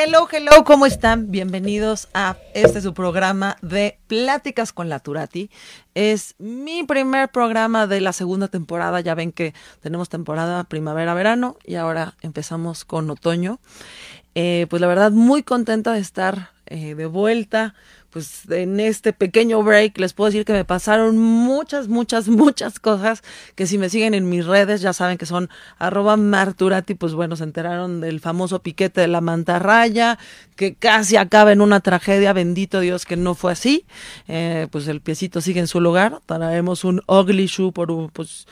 Hello, hello, ¿cómo están? Bienvenidos a este su programa de Pláticas con la Turati. Es mi primer programa de la segunda temporada. Ya ven que tenemos temporada primavera-verano y ahora empezamos con otoño. Eh, pues la verdad, muy contenta de estar eh, de vuelta pues en este pequeño break les puedo decir que me pasaron muchas, muchas, muchas cosas que si me siguen en mis redes ya saben que son arroba marturati, pues bueno, se enteraron del famoso piquete de la mantarraya, que casi acaba en una tragedia, bendito Dios que no fue así, eh, pues el piecito sigue en su lugar, traemos un ugly shoe por un, pues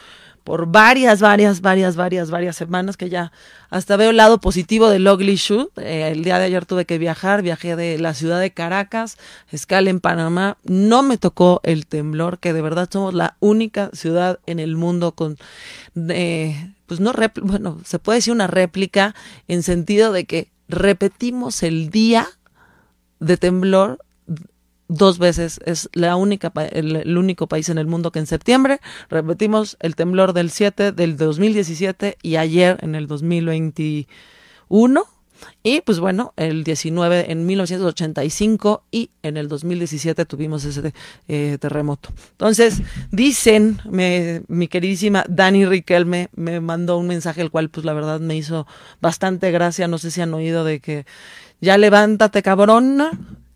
por varias, varias, varias, varias, varias semanas que ya hasta veo el lado positivo del Ugly Shoot. Eh, el día de ayer tuve que viajar, viajé de la ciudad de Caracas, escala en Panamá. No me tocó el temblor, que de verdad somos la única ciudad en el mundo con, eh, pues no, bueno, se puede decir una réplica en sentido de que repetimos el día de temblor dos veces. Es la única, el, único país en el mundo que en septiembre repetimos el temblor del 7 del 2017 y ayer en el 2021. Y pues bueno, el 19 en 1985 y en el 2017 tuvimos ese eh, terremoto. Entonces, dicen, me, mi queridísima Dani Riquelme me mandó un mensaje, el cual pues la verdad me hizo bastante gracia. No sé si han oído de que ya levántate cabrón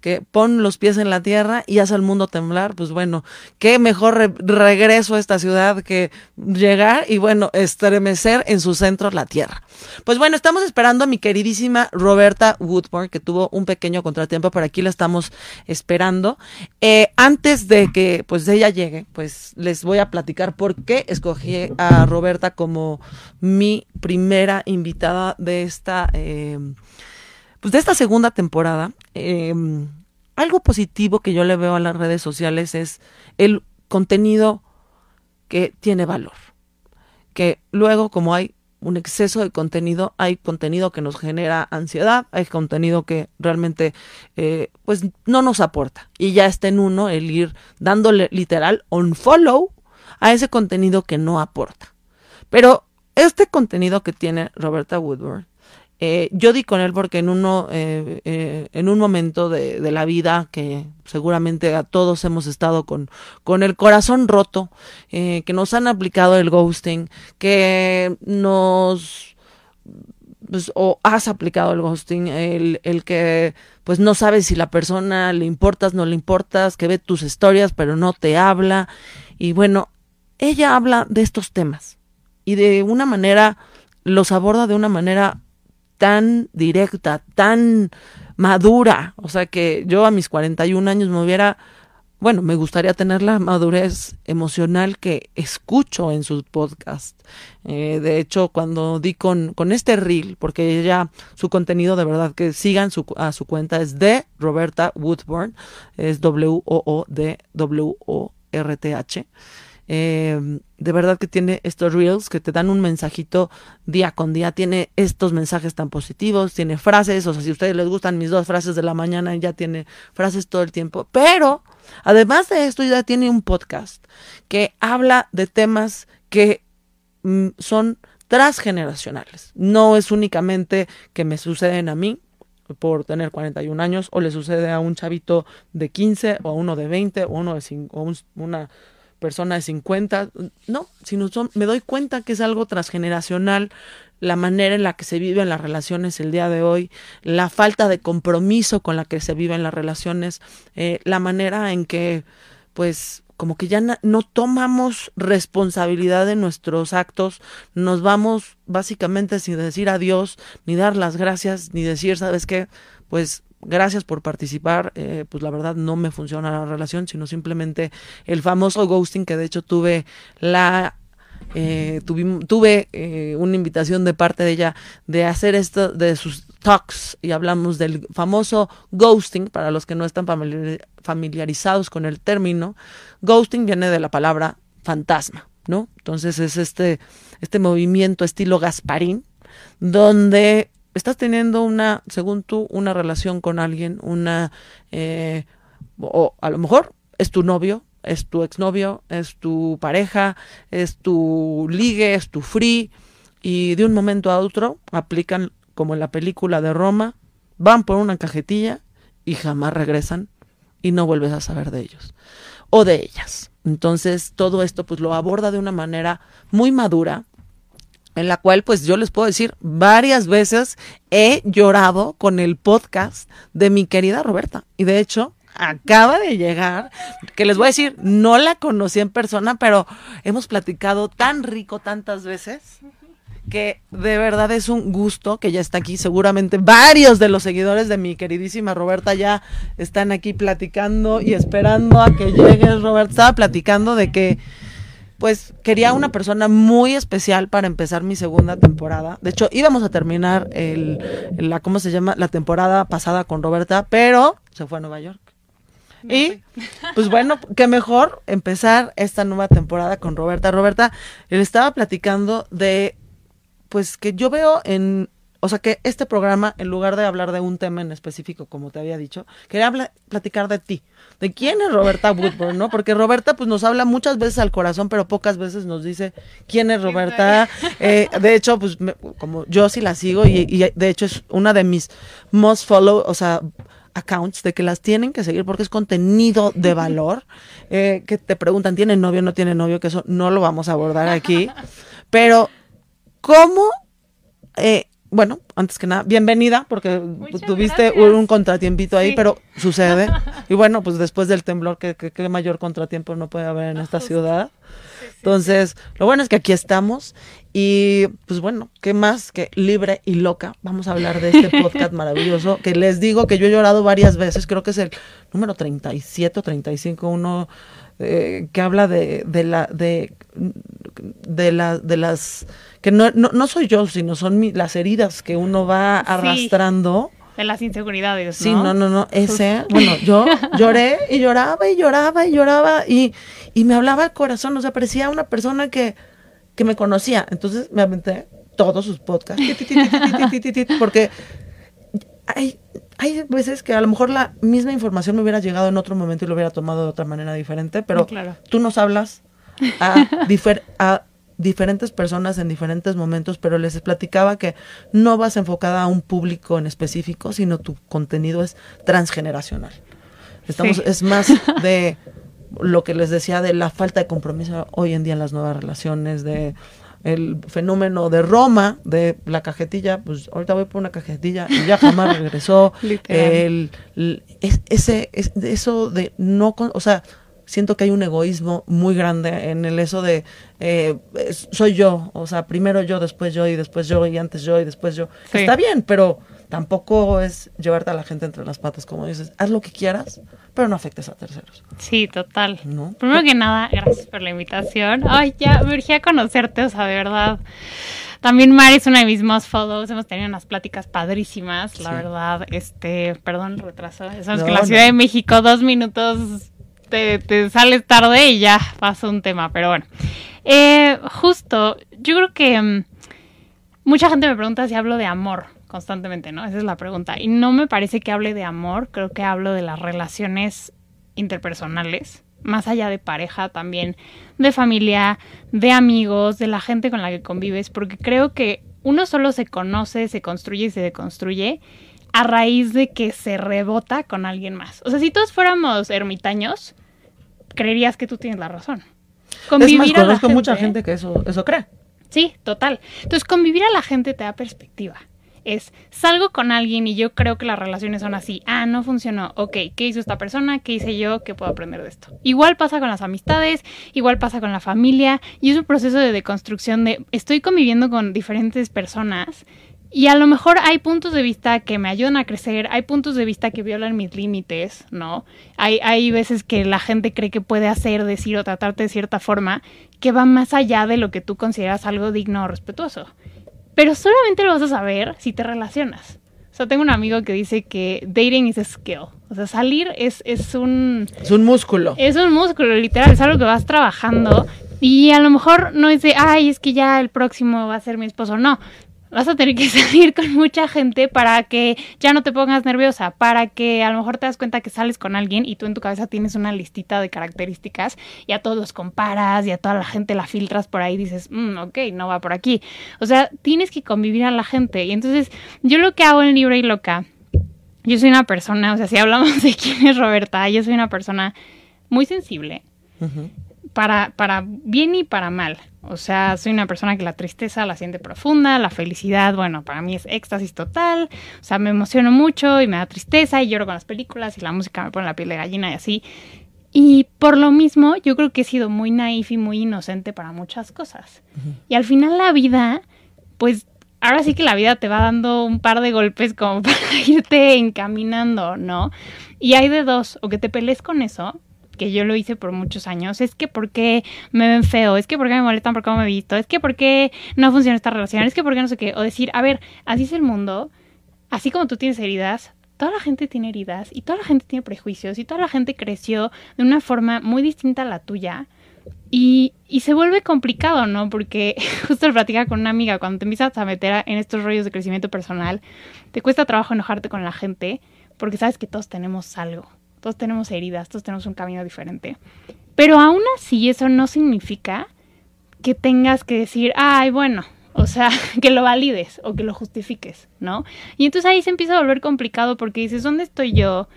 que pon los pies en la tierra y hace al mundo temblar, pues bueno, qué mejor regreso a esta ciudad que llegar y bueno, estremecer en su centro la tierra. Pues bueno, estamos esperando a mi queridísima Roberta Woodburn, que tuvo un pequeño contratiempo, pero aquí la estamos esperando. Eh, antes de que pues ella llegue, pues les voy a platicar por qué escogí a Roberta como mi primera invitada de esta... Eh, pues de esta segunda temporada, em, algo positivo que yo le veo a las redes sociales es el contenido que tiene valor. Que luego, como hay un exceso de contenido, hay contenido que nos genera ansiedad, hay contenido que realmente eh, pues no nos aporta. Y ya está en uno el ir dándole literal un follow a ese contenido que no aporta. Pero este contenido que tiene Roberta Woodward eh, yo di con él porque en uno, eh, eh, en un momento de, de, la vida que seguramente a todos hemos estado con, con el corazón roto, que nos han aplicado el ghosting, que nos pues, o has aplicado el ghosting, el, el que pues no sabes si la persona le importas, no le importas, que ve tus historias pero no te habla. Y bueno, ella habla de estos temas y de una manera, los aborda de una manera tan directa, tan madura. O sea que yo a mis 41 años me hubiera, bueno, me gustaría tener la madurez emocional que escucho en sus podcasts. Eh, de hecho, cuando di con, con este reel, porque ella, su contenido de verdad que sigan su, a su cuenta es de Roberta Woodburn, es W-O-O-D-W-O-R-T-H. Eh, de verdad que tiene estos reels que te dan un mensajito día con día, tiene estos mensajes tan positivos, tiene frases, o sea, si a ustedes les gustan mis dos frases de la mañana, ya tiene frases todo el tiempo, pero además de esto ya tiene un podcast que habla de temas que mm, son transgeneracionales, no es únicamente que me suceden a mí, por tener 41 años, o le sucede a un chavito de 15, o a uno de 20, o uno de 5, o una persona de 50, no, sino son, me doy cuenta que es algo transgeneracional, la manera en la que se viven las relaciones el día de hoy, la falta de compromiso con la que se viven las relaciones, eh, la manera en que, pues, como que ya no tomamos responsabilidad de nuestros actos, nos vamos básicamente sin decir adiós, ni dar las gracias, ni decir, ¿sabes qué? Pues gracias por participar, eh, pues la verdad no me funciona la relación, sino simplemente el famoso ghosting que de hecho tuve la eh, tuve eh, una invitación de parte de ella de hacer esto de sus talks y hablamos del famoso ghosting para los que no están familiarizados con el término ghosting viene de la palabra fantasma no entonces es este este movimiento estilo Gasparín donde estás teniendo una según tú una relación con alguien una eh, o a lo mejor es tu novio es tu exnovio, es tu pareja, es tu ligue, es tu free, y de un momento a otro aplican como en la película de Roma, van por una cajetilla y jamás regresan y no vuelves a saber de ellos o de ellas. Entonces todo esto pues lo aborda de una manera muy madura, en la cual pues yo les puedo decir varias veces he llorado con el podcast de mi querida Roberta y de hecho acaba de llegar, que les voy a decir, no la conocí en persona, pero hemos platicado tan rico tantas veces que de verdad es un gusto que ya está aquí. Seguramente varios de los seguidores de mi queridísima Roberta ya están aquí platicando y esperando a que llegues, Roberta. Estaba platicando de que pues quería una persona muy especial para empezar mi segunda temporada. De hecho, íbamos a terminar el, la, ¿cómo se llama? La temporada pasada con Roberta, pero se fue a Nueva York. Y pues bueno, qué mejor empezar esta nueva temporada con Roberta. Roberta, le estaba platicando de, pues que yo veo en, o sea que este programa, en lugar de hablar de un tema en específico, como te había dicho, quería platicar de ti, de quién es Roberta Woodburn, ¿no? Porque Roberta pues nos habla muchas veces al corazón, pero pocas veces nos dice quién es Roberta. Eh, de hecho, pues como yo sí la sigo y, y de hecho es una de mis most follow, o sea, accounts de que las tienen que seguir porque es contenido de valor. Eh, que te preguntan, ¿tiene novio o no tiene novio? Que eso no lo vamos a abordar aquí. Pero, ¿cómo? Eh, bueno, antes que nada, bienvenida, porque tuviste un contratiempito ahí, pero sucede. Y bueno, pues después del temblor, ¿qué, qué, mayor contratiempo no puede haber en esta ciudad? Entonces, lo bueno es que aquí estamos y pues bueno, ¿qué más que libre y loca? Vamos a hablar de este podcast maravilloso que les digo que yo he llorado varias veces, creo que es el número 37 o 35, uno eh, que habla de, de la de de la de las que no, no, soy yo, sino son las heridas que uno va arrastrando. De las inseguridades, ¿no? Sí, no, no, no, ese, bueno, yo lloré y lloraba y lloraba y lloraba y, y me hablaba el corazón, o sea, parecía una persona que, que me conocía. Entonces me aventé todos sus podcasts, porque hay, hay veces que a lo mejor la misma información me hubiera llegado en otro momento y lo hubiera tomado de otra manera diferente, pero tú nos hablas a, a diferentes personas en diferentes momentos, pero les platicaba que no vas enfocada a un público en específico, sino tu contenido es transgeneracional. Estamos, Es más de lo que les decía de la falta de compromiso hoy en día en las nuevas relaciones, de el fenómeno de Roma, de la cajetilla, pues ahorita voy por una cajetilla y ya jamás regresó. el, ese, eso de no, o sea, siento que hay un egoísmo muy grande en el eso de eh, soy yo, o sea, primero yo, después yo y después yo y antes yo y después yo. Está bien, pero tampoco es llevarte a la gente entre las patas, como dices, haz lo que quieras, pero no afectes a terceros. Sí, total. Primero que nada, gracias por la invitación. Ay, ya me urgía conocerte, o sea, de verdad. También Mari es una de mis más follows, hemos tenido unas pláticas padrísimas, la verdad. Este, perdón, retraso. Sabes que en la Ciudad de México dos minutos te, sales tarde y ya pasa un tema, pero bueno. Eh, justo, yo creo que mm, mucha gente me pregunta si hablo de amor constantemente, ¿no? Esa es la pregunta. Y no me parece que hable de amor, creo que hablo de las relaciones interpersonales, más allá de pareja también, de familia, de amigos, de la gente con la que convives, porque creo que uno solo se conoce, se construye y se deconstruye a raíz de que se rebota con alguien más. O sea, si todos fuéramos ermitaños, creerías que tú tienes la razón. Convivir es más, conozco mucha gente que eso, eso cree. Sí, total. Entonces, convivir a la gente te da perspectiva es salgo con alguien y yo creo que las relaciones son así. Ah, no funcionó. Ok, ¿qué hizo esta persona? ¿Qué hice yo? ¿Qué puedo aprender de esto? Igual pasa con las amistades, igual pasa con la familia y es un proceso de deconstrucción de estoy conviviendo con diferentes personas Y a lo mejor hay puntos de vista que me ayudan a crecer, hay puntos de vista que violan mis límites, ¿no? Hay, hay veces que la gente cree que puede hacer, decir o tratarte de cierta forma que va más allá de lo que tú consideras algo digno o respetuoso. Pero solamente lo vas a saber si te relacionas. O sea, tengo un amigo que dice que dating is a skill. O sea, salir es, es un... Es un músculo. Es un músculo, literal, es algo que vas trabajando. Y a lo mejor no es de, ay, es que ya el próximo va a ser mi esposo. No, vas a tener que salir con mucha gente para que ya no te pongas nerviosa, para que a lo mejor te das cuenta que sales con alguien y tú en tu cabeza tienes una listita de características y a todos los comparas y a toda la gente la filtras por ahí y dices, mm, ok, no va por aquí. O sea, tienes que convivir a la gente. Y entonces yo lo que hago en Libre y Loca, yo soy una persona, o sea, si hablamos de quién es Roberta, yo soy una persona muy sensible. Para, para bien y para mal. O sea, soy una persona que la tristeza la siente profunda, la felicidad, bueno, para mí es éxtasis total. O sea, me emociono mucho y me da tristeza y lloro con las películas y la música me pone la piel de gallina y así. Y por lo mismo, yo creo que he sido muy naif y muy inocente para muchas cosas. Y al final la vida, pues ahora sí que la vida te va dando un par de golpes como para irte encaminando, ¿no? Y hay de dos, o que te pelees con eso, que yo lo hice por muchos años, es que porque me ven feo, es que porque me molestan por cómo me he visto, es que porque no funciona esta relación, es que porque no sé qué, o decir, a ver, así es el mundo, así como tú tienes heridas, toda la gente tiene heridas y toda la gente tiene prejuicios y toda la gente creció de una forma muy distinta a la tuya. Y, y se vuelve complicado, ¿no? Porque justo lo platicaba con una amiga, cuando te empiezas a meter en estos rollos de crecimiento personal, te cuesta trabajo enojarte con la gente porque sabes que todos tenemos algo todos tenemos heridas, todos tenemos un camino diferente. Pero aún así eso no significa que tengas que decir, ay, bueno, o sea, que lo valides o que lo justifiques, ¿no? Y entonces ahí se empieza a volver complicado porque dices, ¿dónde estoy yo?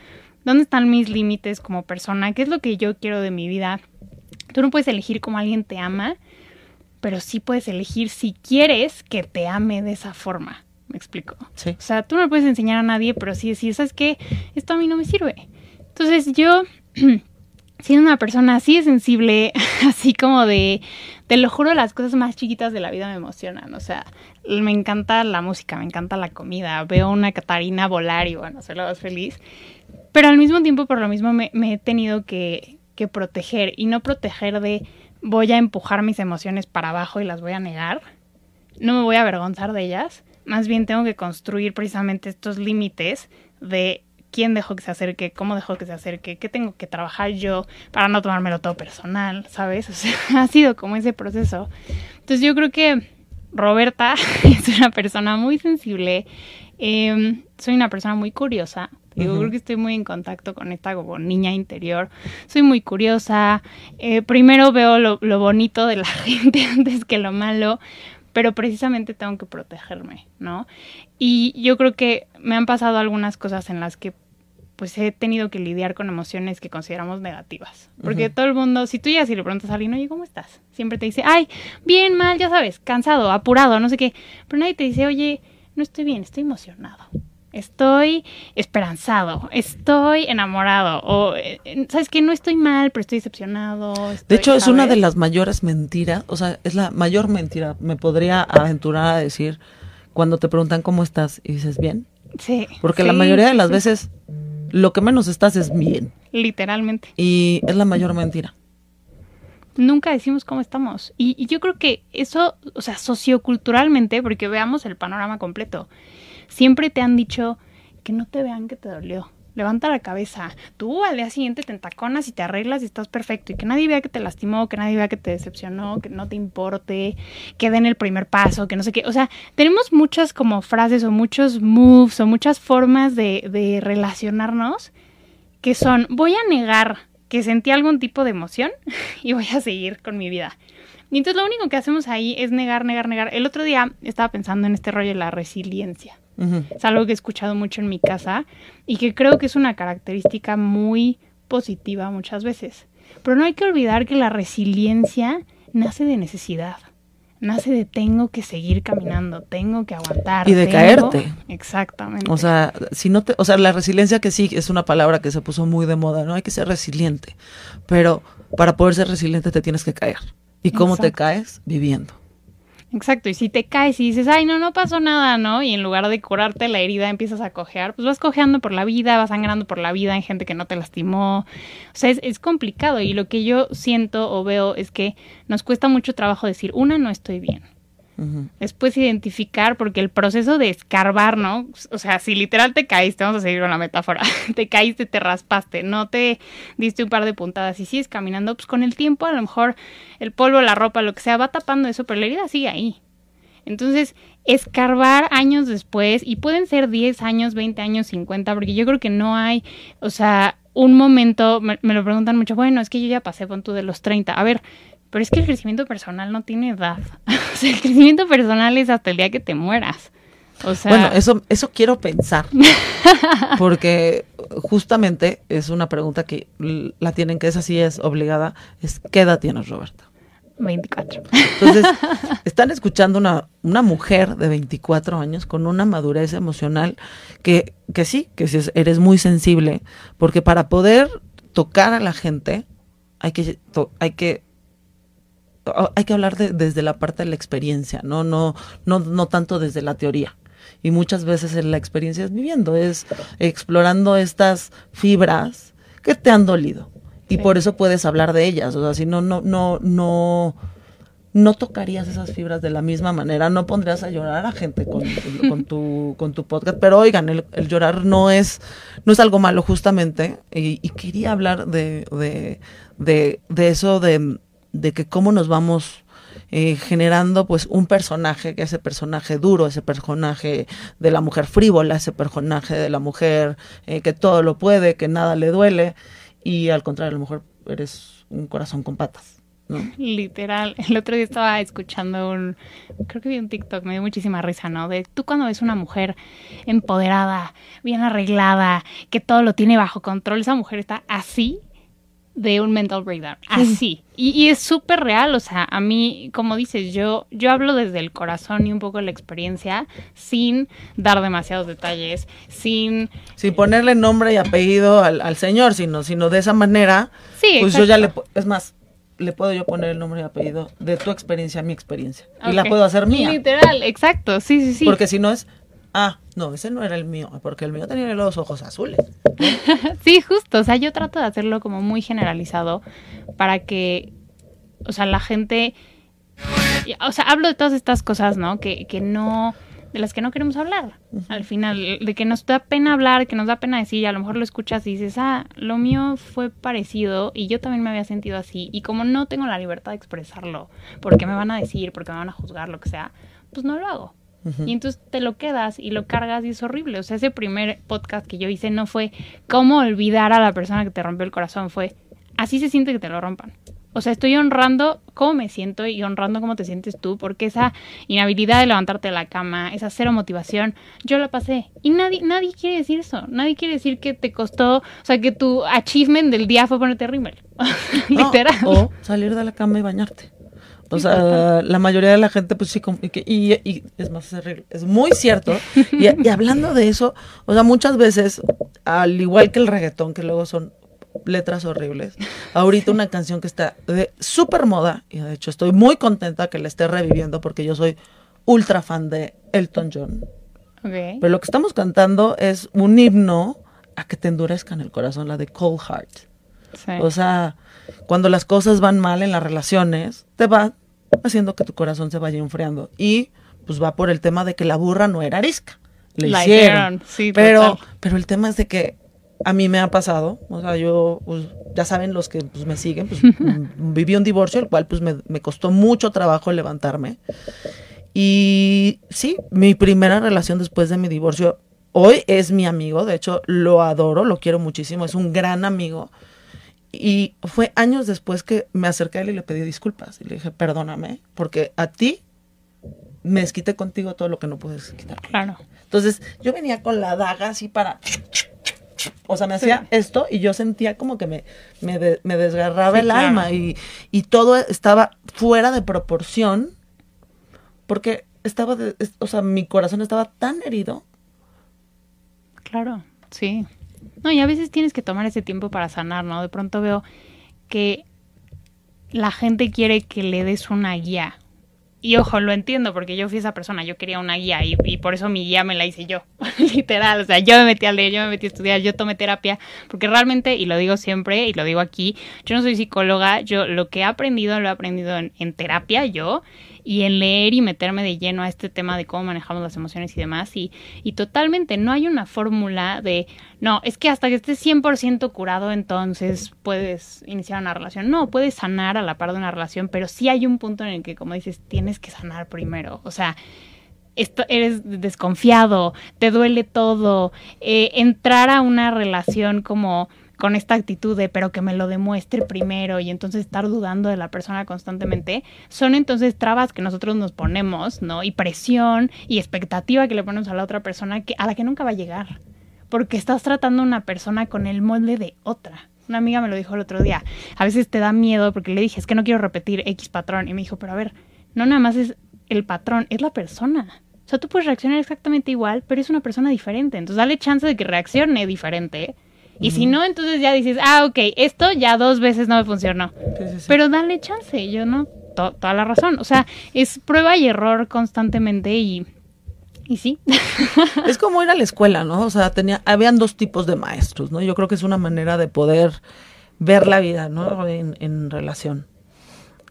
¿Dónde están mis límites como persona? ¿Qué es lo que yo quiero de mi vida? Tú no puedes elegir cómo alguien te ama, pero sí puedes elegir si quieres que te ame de esa forma. ¿Me explico? Sí. O sea, tú no puedes enseñar a nadie, pero sí decir, ¿sabes qué? Esto a mí no me sirve. Entonces yo, siendo una persona así de sensible, así como de, te lo juro, las cosas más chiquitas de la vida me emocionan. O sea, me encanta la música, me encanta la comida, veo una Catarina volar y bueno, se lo vas feliz. Pero al mismo tiempo, por lo mismo, me, me he tenido que, que proteger y no proteger de voy a empujar mis emociones para abajo y las voy a negar. No me voy a avergonzar de ellas. Más bien tengo que construir precisamente estos límites de quién dejó que se acerque, cómo dejó que se acerque, qué tengo que trabajar yo para no tomármelo todo personal, ¿sabes? O sea, ha sido como ese proceso. Entonces yo creo que Roberta es una persona muy sensible, em, soy una persona muy curiosa, yo creo que estoy muy en contacto con esta como niña interior. Soy muy curiosa. Eh, primero veo lo, lo, bonito de la gente antes que lo malo, pero precisamente tengo que protegerme, ¿no? Y yo creo que me han pasado algunas cosas en las que pues he tenido que lidiar con emociones que consideramos negativas. Porque todo el mundo, si tú ya si le preguntas a alguien, oye, ¿cómo estás? Siempre te dice, ay, bien, mal, ya sabes, cansado, apurado, no sé qué. Pero nadie te dice, oye, no estoy bien, estoy emocionado. Estoy esperanzado, estoy enamorado, o eh, sabes que no estoy mal, pero estoy decepcionado. de hecho, es una de las mayores mentiras, o sea, es la mayor mentira, me podría aventurar a decir cuando te preguntan cómo estás y dices bien. Sí. Porque la mayoría de las veces lo que menos estás es bien. Literalmente. Y es la mayor mentira. Nunca decimos cómo estamos. Y, yo creo que eso, o sea, socioculturalmente, porque veamos el panorama completo, siempre te han dicho que no te vean que te dolió. Levanta la cabeza. Tú al día siguiente te entaconas y te arreglas y estás perfecto. Y que nadie vea que te lastimó, que nadie vea que te decepcionó, que no te importe, que den el primer paso, que no sé qué. O sea, tenemos muchas como frases o muchos moves o muchas formas de, de relacionarnos que son, voy a negar que sentí algún tipo de emoción y voy a seguir con mi vida. Y entonces lo único que hacemos ahí es negar, negar, negar. El otro día estaba pensando en este rollo de la resiliencia. Es algo que he escuchado mucho en mi casa y que creo que es una característica muy positiva muchas veces. Pero no hay que olvidar que la resiliencia nace de necesidad. Nace de tengo que seguir caminando, tengo que aguantar. Y de caerte. Exactamente. O sea, si no te, o sea, la resiliencia que sí es una palabra que se puso muy de moda, ¿no? Hay que ser resiliente. Pero para poder ser resiliente te tienes que caer. ¿Y cómo te caes? Viviendo. Exacto, y si te caes y dices, ay, no, no pasó nada, ¿no? Y en lugar de curarte la herida empiezas a cojear, pues vas cojeando por la vida, vas sangrando por la vida en gente que no te lastimó. O sea, es, es complicado y lo que yo siento o veo es que nos cuesta mucho trabajo decir, una, no estoy bien. Después identificar, porque el proceso de escarbar, ¿no? O sea, si literal te caíste, vamos a seguir con la metáfora, te caíste, te raspaste, no te diste un par de puntadas y sigues caminando, pues con el tiempo a lo mejor el polvo, la ropa, lo que sea, va tapando eso, pero la herida sigue ahí. Entonces, escarbar años después, y pueden ser 10 años, 20 años, 50, porque yo creo que no hay, o sea, un momento, me, me lo preguntan mucho, bueno, es que yo ya pasé con tú de los 30. A ver, pero es que el crecimiento personal no tiene edad. o sea, el crecimiento personal es hasta el día que te mueras. O sea... Bueno, eso, eso quiero pensar. Porque justamente es una pregunta que la tienen, que es así, es obligada. Es ¿qué edad tienes, Roberta? 24. Entonces, están escuchando una, una mujer de 24 años con una madurez emocional que, que sí, que sí, eres muy sensible, porque para poder tocar a la gente hay que, hay que hay que hablar de, desde la parte de la experiencia, ¿no? No, no, no tanto desde la teoría. Y muchas veces la experiencia es viviendo, es explorando estas fibras que te han dolido. Y por eso puedes hablar de ellas. O sea, si no, no, no, no, no tocarías esas fibras de la misma manera, no pondrías a llorar a gente con, con tu, con tu podcast. Pero oigan, el, llorar no es, no es algo malo justamente. Y, y quería hablar de, de, de, de eso de de que cómo nos vamos eh, generando pues un personaje, que ese personaje duro, ese personaje de la mujer frívola, ese personaje de la mujer eh, que todo lo puede, que nada le duele, y al contrario, a lo mejor eres un corazón con patas. Literal, el otro día estaba escuchando un, creo que vi un TikTok, me dio muchísima risa, ¿no? De tú cuando ves una mujer empoderada, bien arreglada, que todo lo tiene bajo control, esa mujer está así de un mental breakdown, así. Y, es súper real, o sea, a mí, como dices, yo, yo hablo desde el corazón y un poco la experiencia, sin dar demasiados detalles, sin... Sin ponerle nombre y apellido al, señor, sino, sino de esa manera, sí, pues yo ya le... Es más, le puedo yo poner el nombre y apellido de tu experiencia a mi experiencia. Y la puedo hacer mía. Literal, exacto, sí, sí, sí. Porque si no es, ah, no, ese no era el mío, porque el mío tenía los ojos azules. sí, justo, o sea, yo trato de hacerlo como muy generalizado para que, o sea, la gente, o sea, hablo de todas estas cosas, ¿no? Que, que no, de las que no queremos hablar, al final, de que nos da pena hablar, que nos da pena decir, y a lo mejor lo escuchas y dices, ah, lo mío fue parecido y yo también me había sentido así, y como no tengo la libertad de expresarlo, porque me van a decir, porque me van a juzgar, lo que sea, pues no lo hago. Y entonces te lo quedas y lo cargas y es horrible. O sea, ese primer podcast que yo hice no fue cómo olvidar a la persona que te rompió el corazón, fue así se siente que te lo rompan. O sea, estoy honrando cómo me siento y honrando cómo te sientes tú, porque esa inhabilidad de levantarte de la cama, esa cero motivación, yo la pasé. Y nadie, nadie quiere decir eso. Nadie quiere decir que te costó, o sea, que tu achievement del día fue ponerte rímel. Literal. o salir de la cama y bañarte. O sea, la mayoría de la gente, pues sí, y, y, es más, es muy cierto. Y, hablando de eso, o sea, muchas veces, al igual que el reggaetón, que luego son letras horribles, ahorita una canción que está de súper moda, y de hecho estoy muy contenta que la esté reviviendo porque yo soy ultra fan de Elton John. Pero lo que estamos cantando es un himno a que te endurezcan el corazón, la de Cold Heart. O sea, cuando las cosas van mal en las relaciones, te va haciendo que tu corazón se vaya enfriando. Y pues va por el tema de que la burra no era arisca. Le hicieron. Sí, pero, pero el tema es de que a mí me ha pasado, o sea, yo, pues, ya saben los que pues, me siguen, pues viví un divorcio, el cual pues me, me costó mucho trabajo levantarme. Y sí, mi primera relación después de mi divorcio, hoy es mi amigo, de hecho lo adoro, lo quiero muchísimo, es un gran amigo. Y fue años después que me acerqué a él y le pedí disculpas. Y le dije, perdóname, porque a ti me desquité contigo todo lo que no puedes quitar. Claro. Entonces, yo venía con la daga así para... O sea, me hacía esto y yo sentía como que me, me, desgarraba el alma y, y, todo estaba fuera de proporción porque estaba, o sea, mi corazón estaba tan herido. Claro, sí. No, y a veces tienes que tomar ese tiempo para sanar, ¿no? De pronto veo que la gente quiere que le des una guía. y ojo, lo entiendo porque yo fui esa persona, yo quería una guía y, y, por eso mi guía me la hice yo, literal, o sea, yo me metí a leer, yo me metí a estudiar, yo tomé terapia, porque realmente, y lo digo siempre y lo digo aquí, yo no soy psicóloga, yo lo que he aprendido lo he aprendido en, en terapia yo y en leer y meterme de lleno a este tema de cómo manejamos las emociones y demás. Y, y totalmente, no hay una fórmula de, no, es que hasta que estés 100% curado, entonces puedes iniciar una relación. No, puedes sanar a la par de una relación, pero sí hay un punto en el que, como dices, tienes que sanar primero. O sea, esto, eres desconfiado, te duele todo, eh, entrar a una relación como con esta actitud de pero que me lo demuestre primero y entonces estar dudando de la persona constantemente, son entonces trabas que nosotros nos ponemos, ¿no? Y presión y expectativa que le ponemos a la otra persona que, a la que nunca va a llegar. Porque estás tratando a una persona con el molde de otra. Una amiga me lo dijo el otro día. A veces te da miedo porque le dije, es que no quiero repetir X patrón. Y me dijo, pero a ver, no nada más es el patrón, es la persona. O sea, tú puedes reaccionar exactamente igual, pero es una persona diferente. Entonces, dale chance de que reaccione diferente y si no, entonces ya dices, ah, ok, esto ya dos veces no me funcionó. Pero dale chance, yo no, toda la razón. O sea, es prueba y error constantemente y, y sí. es como ir a la escuela, ¿no? O sea, tenía, habían dos tipos de maestros, ¿no? Yo creo que es una manera de poder ver la vida, ¿no? En, en relación.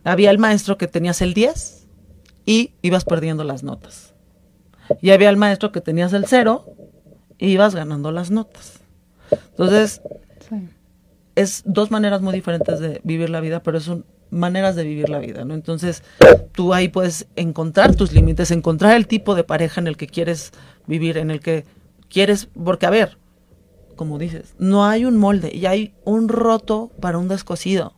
Había el maestro que tenías el 10 y ibas perdiendo las notas. Y había el maestro que tenías el 0 y ibas ganando las notas. Entonces, es dos maneras muy diferentes de vivir la vida, pero son maneras de vivir la vida, ¿no? Entonces, tú ahí puedes encontrar tus límites, encontrar el tipo de pareja en el que quieres vivir, en el que quieres, porque a ver, como dices, no hay un molde y hay un roto para un descosido.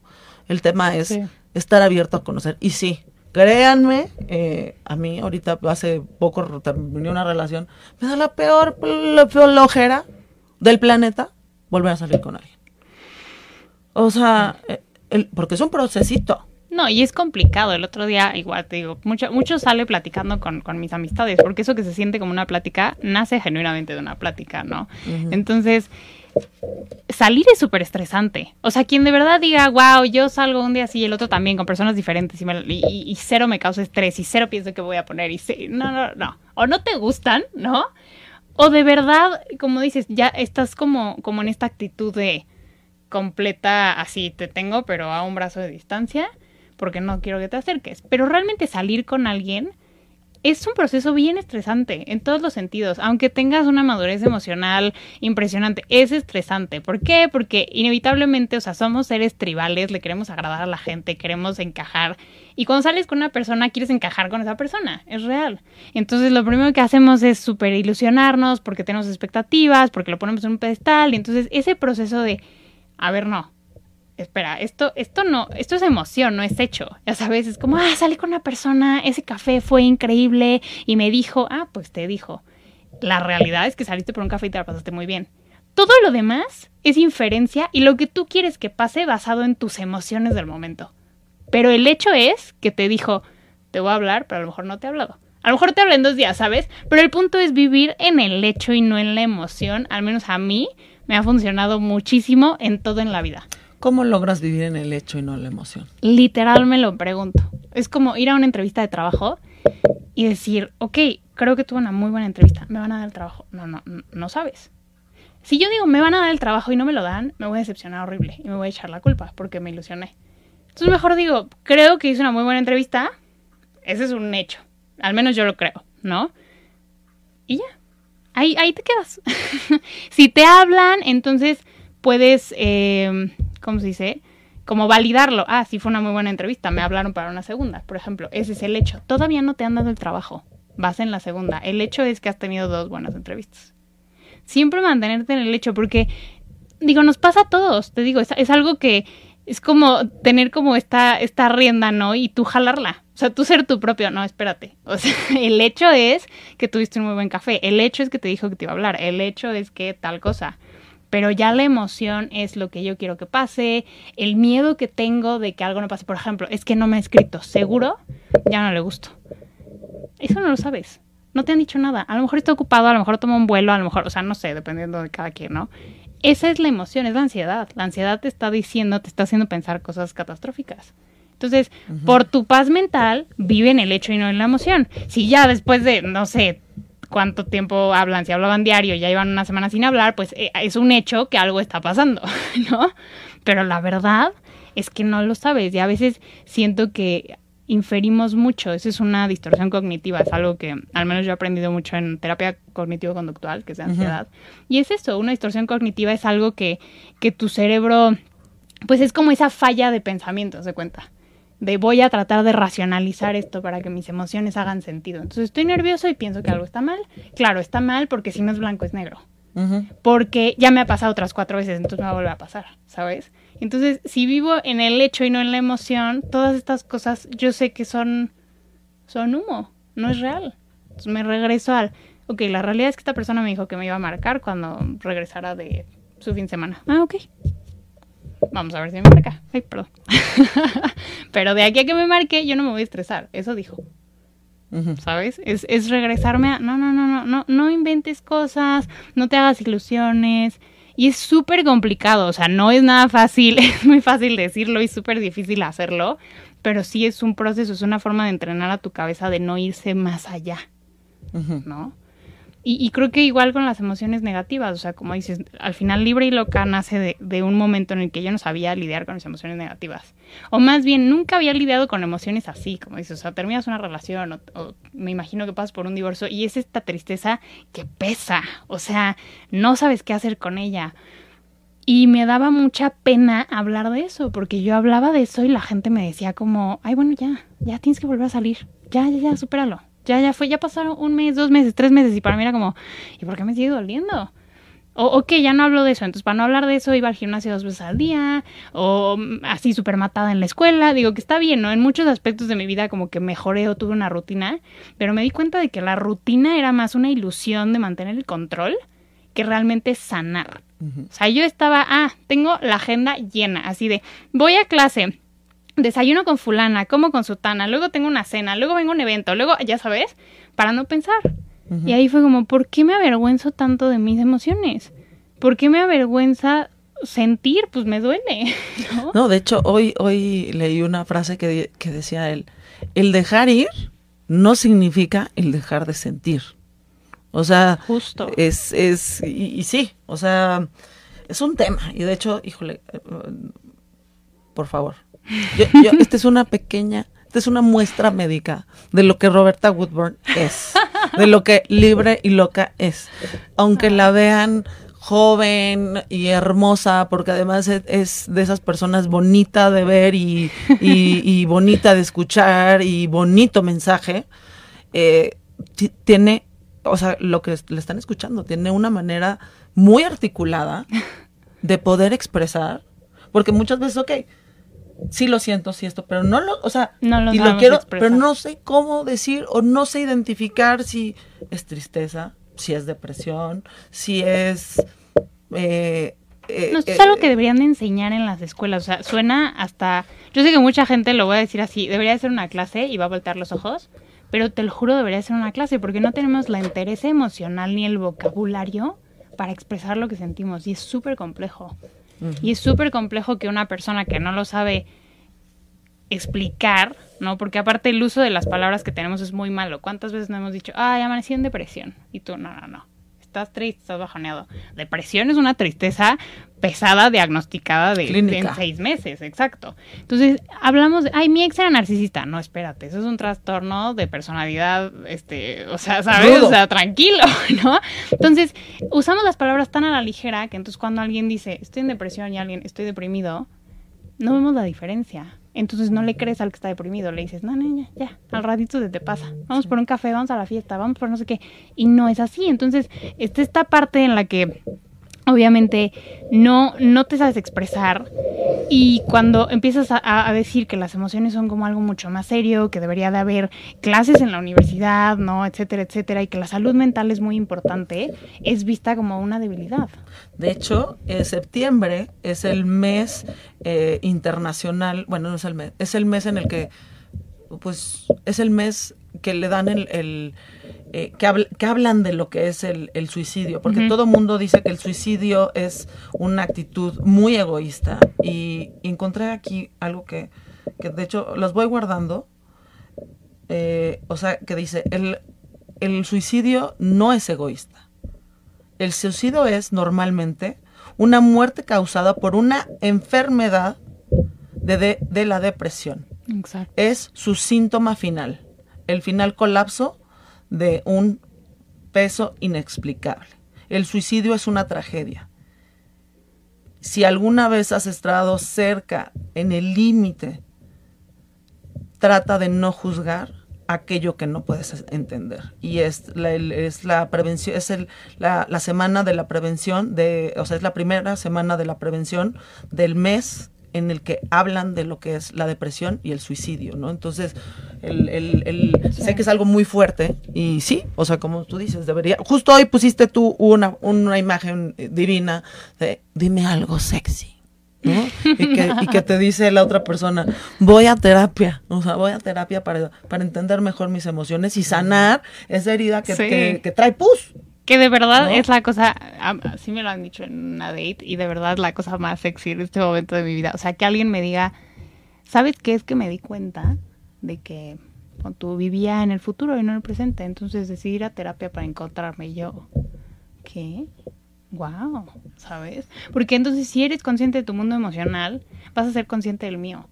El tema es estar abierto a conocer. Y sí, créanme, eh, a mí ahorita hace poco terminé una relación, me da la peor, la peor lojera del planeta volver a salir con alguien. O sea, el, porque es un procesito. No, y es complicado. El otro día, igual te digo, mucho, mucho sale platicando con, con, mis amistades, porque eso que se siente como una plática nace genuinamente de una plática, ¿no? Entonces, salir es súper estresante. O sea, quien de verdad diga, wow, yo salgo un día así y el otro también, con personas diferentes, y, y, y cero me causa estrés, y cero pienso que voy a poner, y no, no, no. O no te gustan, ¿no? O de verdad, como dices, ya estás como, como en esta actitud de completa, así te tengo, pero a un brazo de distancia, porque no quiero que te acerques. Pero realmente salir con alguien es un proceso bien estresante en todos los sentidos, aunque tengas una madurez emocional impresionante, es estresante. ¿Por qué? Porque inevitablemente, o sea, somos seres tribales, le queremos agradar a la gente, queremos encajar. Y cuando sales con una persona, quieres encajar con esa persona, es real. Entonces, lo primero que hacemos es súper ilusionarnos porque tenemos expectativas, porque lo ponemos en un pedestal. Y entonces, ese proceso de, a ver, no, espera, esto, esto no, esto es emoción, no es hecho. Ya sabes, es como, ah, salí con una persona, ese café fue increíble y me dijo, ah, pues te dijo. La realidad es que saliste por un café y te la pasaste muy bien. Todo lo demás es inferencia y lo que tú quieres que pase basado en tus emociones del momento. Pero el hecho es que te dijo, te voy a hablar, pero a lo mejor no te ha hablado. A lo mejor te habla en dos días, ¿sabes? Pero el punto es vivir en el hecho y no en la emoción. Al menos a mí me ha funcionado muchísimo en todo en la vida. ¿Cómo logras vivir en el hecho y no en la emoción? Literal me lo pregunto. Es como ir a una entrevista de trabajo y decir, ok, creo que tuve una muy buena entrevista, me van a dar el trabajo. No, no, no sabes. Si yo digo, me van a dar el trabajo y no me lo dan, me voy a decepcionar horrible y me voy a echar la culpa porque me ilusioné. Entonces mejor digo, creo que hice una muy buena entrevista, ese es un hecho, al menos yo lo creo, ¿no? Y ya, ahí, ahí te quedas. si te hablan, entonces puedes... Eh, ¿cómo se dice? Como validarlo. Ah, sí fue una muy buena entrevista, me hablaron para una segunda, por ejemplo. Ese es el hecho. Todavía no te han dado el trabajo. Vas en la segunda. El hecho es que has tenido dos buenas entrevistas. Siempre mantenerte en el hecho, porque, digo, nos pasa a todos. Te digo, es, algo que es como tener como esta, esta rienda, ¿no? Y tú jalarla. O sea, tú ser tu propio, no, espérate. O sea, el hecho es que tuviste un muy buen café. El hecho es que te dijo que te iba a hablar. El hecho es que tal cosa pero ya la emoción es lo que yo quiero que pase, el miedo que tengo de que algo no pase, por ejemplo, es que no me ha escrito, seguro, ya no le gusto. Eso no lo sabes. No te han dicho nada. A lo mejor está ocupado, a lo mejor toma un vuelo, a lo mejor, o sea, no sé, dependiendo de cada quien, ¿no? Esa es la emoción, es la ansiedad. La ansiedad te está diciendo, te está haciendo pensar cosas catastróficas. Entonces, por tu paz mental, vive en el hecho y no en la emoción. Si ya después de, no sé, cuánto tiempo hablan, si hablaban diario, ya llevan una semana sin hablar, pues eh, es un hecho que algo está pasando, ¿no? Pero la verdad es que no lo sabes y a veces siento que inferimos mucho, eso es una distorsión cognitiva, es algo que al menos yo he aprendido mucho en terapia cognitivo-conductual, que es de ansiedad. Y es eso, una distorsión cognitiva es algo que, que tu cerebro, pues es como esa falla de pensamiento, se cuenta de voy a tratar de racionalizar esto para que mis emociones hagan sentido. Entonces estoy nervioso y pienso que algo está mal. Claro, está mal porque si no es blanco es negro. Porque ya me ha pasado otras cuatro veces, entonces me va a volver a pasar, ¿sabes? Entonces, si vivo en el hecho y no en la emoción, todas estas cosas yo sé que son, son humo, no es real. Entonces me regreso al, ok, la realidad es que esta persona me dijo que me iba a marcar cuando regresara de su fin de semana. Ah, ok. Vamos a ver si me marca. Ay, perdón. Pero de aquí a que me marque, yo no me voy a estresar. Eso dijo. ¿Sabes? Es, es regresarme a. No, no, no, no, no, no inventes cosas, no te hagas ilusiones. Y es súper complicado, o sea, no es nada fácil, es muy fácil decirlo y súper difícil hacerlo, pero sí es un proceso, es una forma de entrenar a tu cabeza de no irse más allá, ¿no? Y, creo que igual con las emociones negativas, o sea, como dices, al final Libre y Loca nace de, un momento en el que yo no sabía lidiar con las emociones negativas. O más bien, nunca había lidiado con emociones así, como dices, o sea, terminas una relación o, o me imagino que pasas por un divorcio y es esta tristeza que pesa, o sea, no sabes qué hacer con ella. Y me daba mucha pena hablar de eso, porque yo hablaba de eso y la gente me decía como, ay, bueno, ya, ya tienes que volver a salir, ya, ya, ya, supéralo ya, ya fue, ya pasaron un mes, dos meses, tres meses y para mí era como, ¿y por qué me sigue doliendo? O, ok, ya no hablo de eso. Entonces, para no hablar de eso, iba al gimnasio dos veces al día. O mm, así súper matada en la escuela. Digo que está bien, ¿no? En muchos aspectos de mi vida como que mejoré o tuve una rutina. Pero me di cuenta de que la rutina era más una ilusión de mantener el control que realmente sanar. O sea, yo estaba, ah, tengo la agenda llena. Así de, voy a clase desayuno con fulana, como con sutana, luego tengo una cena, luego vengo a un evento, luego, ya sabes, para no pensar. Y ahí fue como, ¿por qué me avergüenzo tanto de mis emociones? ¿Por qué me avergüenza sentir? Pues me duele. No, no de hecho, hoy, hoy leí una frase que, que decía él, el dejar ir no significa el dejar de sentir. O sea, justo. Es, es, y, y sí, o sea, es un tema. Y de hecho, híjole, eh, por favor, esta es una pequeña, esta es una muestra médica de lo que Roberta Woodburn es, de lo que libre y loca es. Aunque la vean joven y hermosa, porque además es, de esas personas bonita de ver y, bonita de escuchar y bonito mensaje, eh, tiene, o sea, lo que le están escuchando, tiene una manera muy articulada de poder expresar, porque muchas veces, ok, sí lo siento, sí esto, pero no lo, o sea, no lo, y lo quiero, pero no sé cómo decir o no sé identificar si es tristeza, si es depresión, si es... Eh, eh, no, esto es algo que deberían de enseñar en las escuelas, o sea, suena hasta, yo sé que mucha gente lo voy a decir así, debería ser una clase y va a voltear los ojos, pero te lo juro debería ser una clase porque no tenemos la interés emocional ni el vocabulario para expresar lo que sentimos y es súper complejo. Y es súper complejo que una persona que no lo sabe explicar, ¿no? Porque aparte el uso de las palabras que tenemos es muy malo. ¿Cuántas veces no hemos dicho, ay, amanecí en depresión? Y tú, no, no, no estás triste, estás bajoneado. Depresión es una tristeza pesada diagnosticada de, en seis meses, exacto. Entonces, hablamos de, ay, mi ex era narcisista. No, espérate, eso es un trastorno de personalidad, este, o sea, ¿sabes? O sea, tranquilo, ¿no? Entonces, usamos las palabras tan a la ligera que entonces cuando alguien dice, estoy en depresión y alguien, estoy deprimido, no vemos la diferencia. Entonces no le crees al que está deprimido, le dices, no, no, ya, ya, al ratito se te pasa, vamos por un café, vamos a la fiesta, vamos por no sé qué, y no es así. Entonces, esta esta parte en la que obviamente no, no te sabes expresar y cuando empiezas a, decir que las emociones son como algo mucho más serio, que debería de haber clases en la universidad, ¿no? etcétera, etcétera, y que la salud mental es muy importante, es vista como una debilidad. De hecho, en septiembre es el mes eh, internacional, bueno, no es el mes, es el mes en el que, pues, es el mes que le dan el eh, que, hablan de lo que es el, suicidio, porque todo el mundo dice que el suicidio es una actitud muy egoísta y encontré aquí algo que que de hecho las voy guardando, eh, o sea, que dice, el, el suicidio no es egoísta. El suicidio es normalmente una muerte causada por una enfermedad de, de, la depresión. Exacto. Es su síntoma final, el final colapso de un peso inexplicable. El suicidio es una tragedia. Si alguna vez has estado cerca, en el límite, trata de no juzgar aquello que no puedes entender. Y es la, es la prevención, es el, la, la, semana de la prevención, de, o sea, es la primera semana de la prevención del mes en el que hablan de lo que es la depresión y el suicidio, ¿no? Entonces, el, el, el sé que es algo muy fuerte y sí, o sea, como tú dices, debería... Justo hoy pusiste tú una, una imagen divina de dime algo sexy. Y que, y que, te dice la otra persona, voy a terapia, o sea, voy a terapia para, para entender mejor mis emociones y sanar esa herida que, que, trae pus. Que de verdad es la cosa, así me lo han dicho en una date, y de verdad es la cosa más sexy en este momento de mi vida. O sea, que alguien me diga, ¿sabes qué es que me di cuenta de que tú vivía en el futuro y no en el presente? Entonces decidí ir a terapia para encontrarme yo. ¿Qué? Wow, ¿sabes? Porque entonces si eres consciente de tu mundo emocional, vas a ser consciente del mío.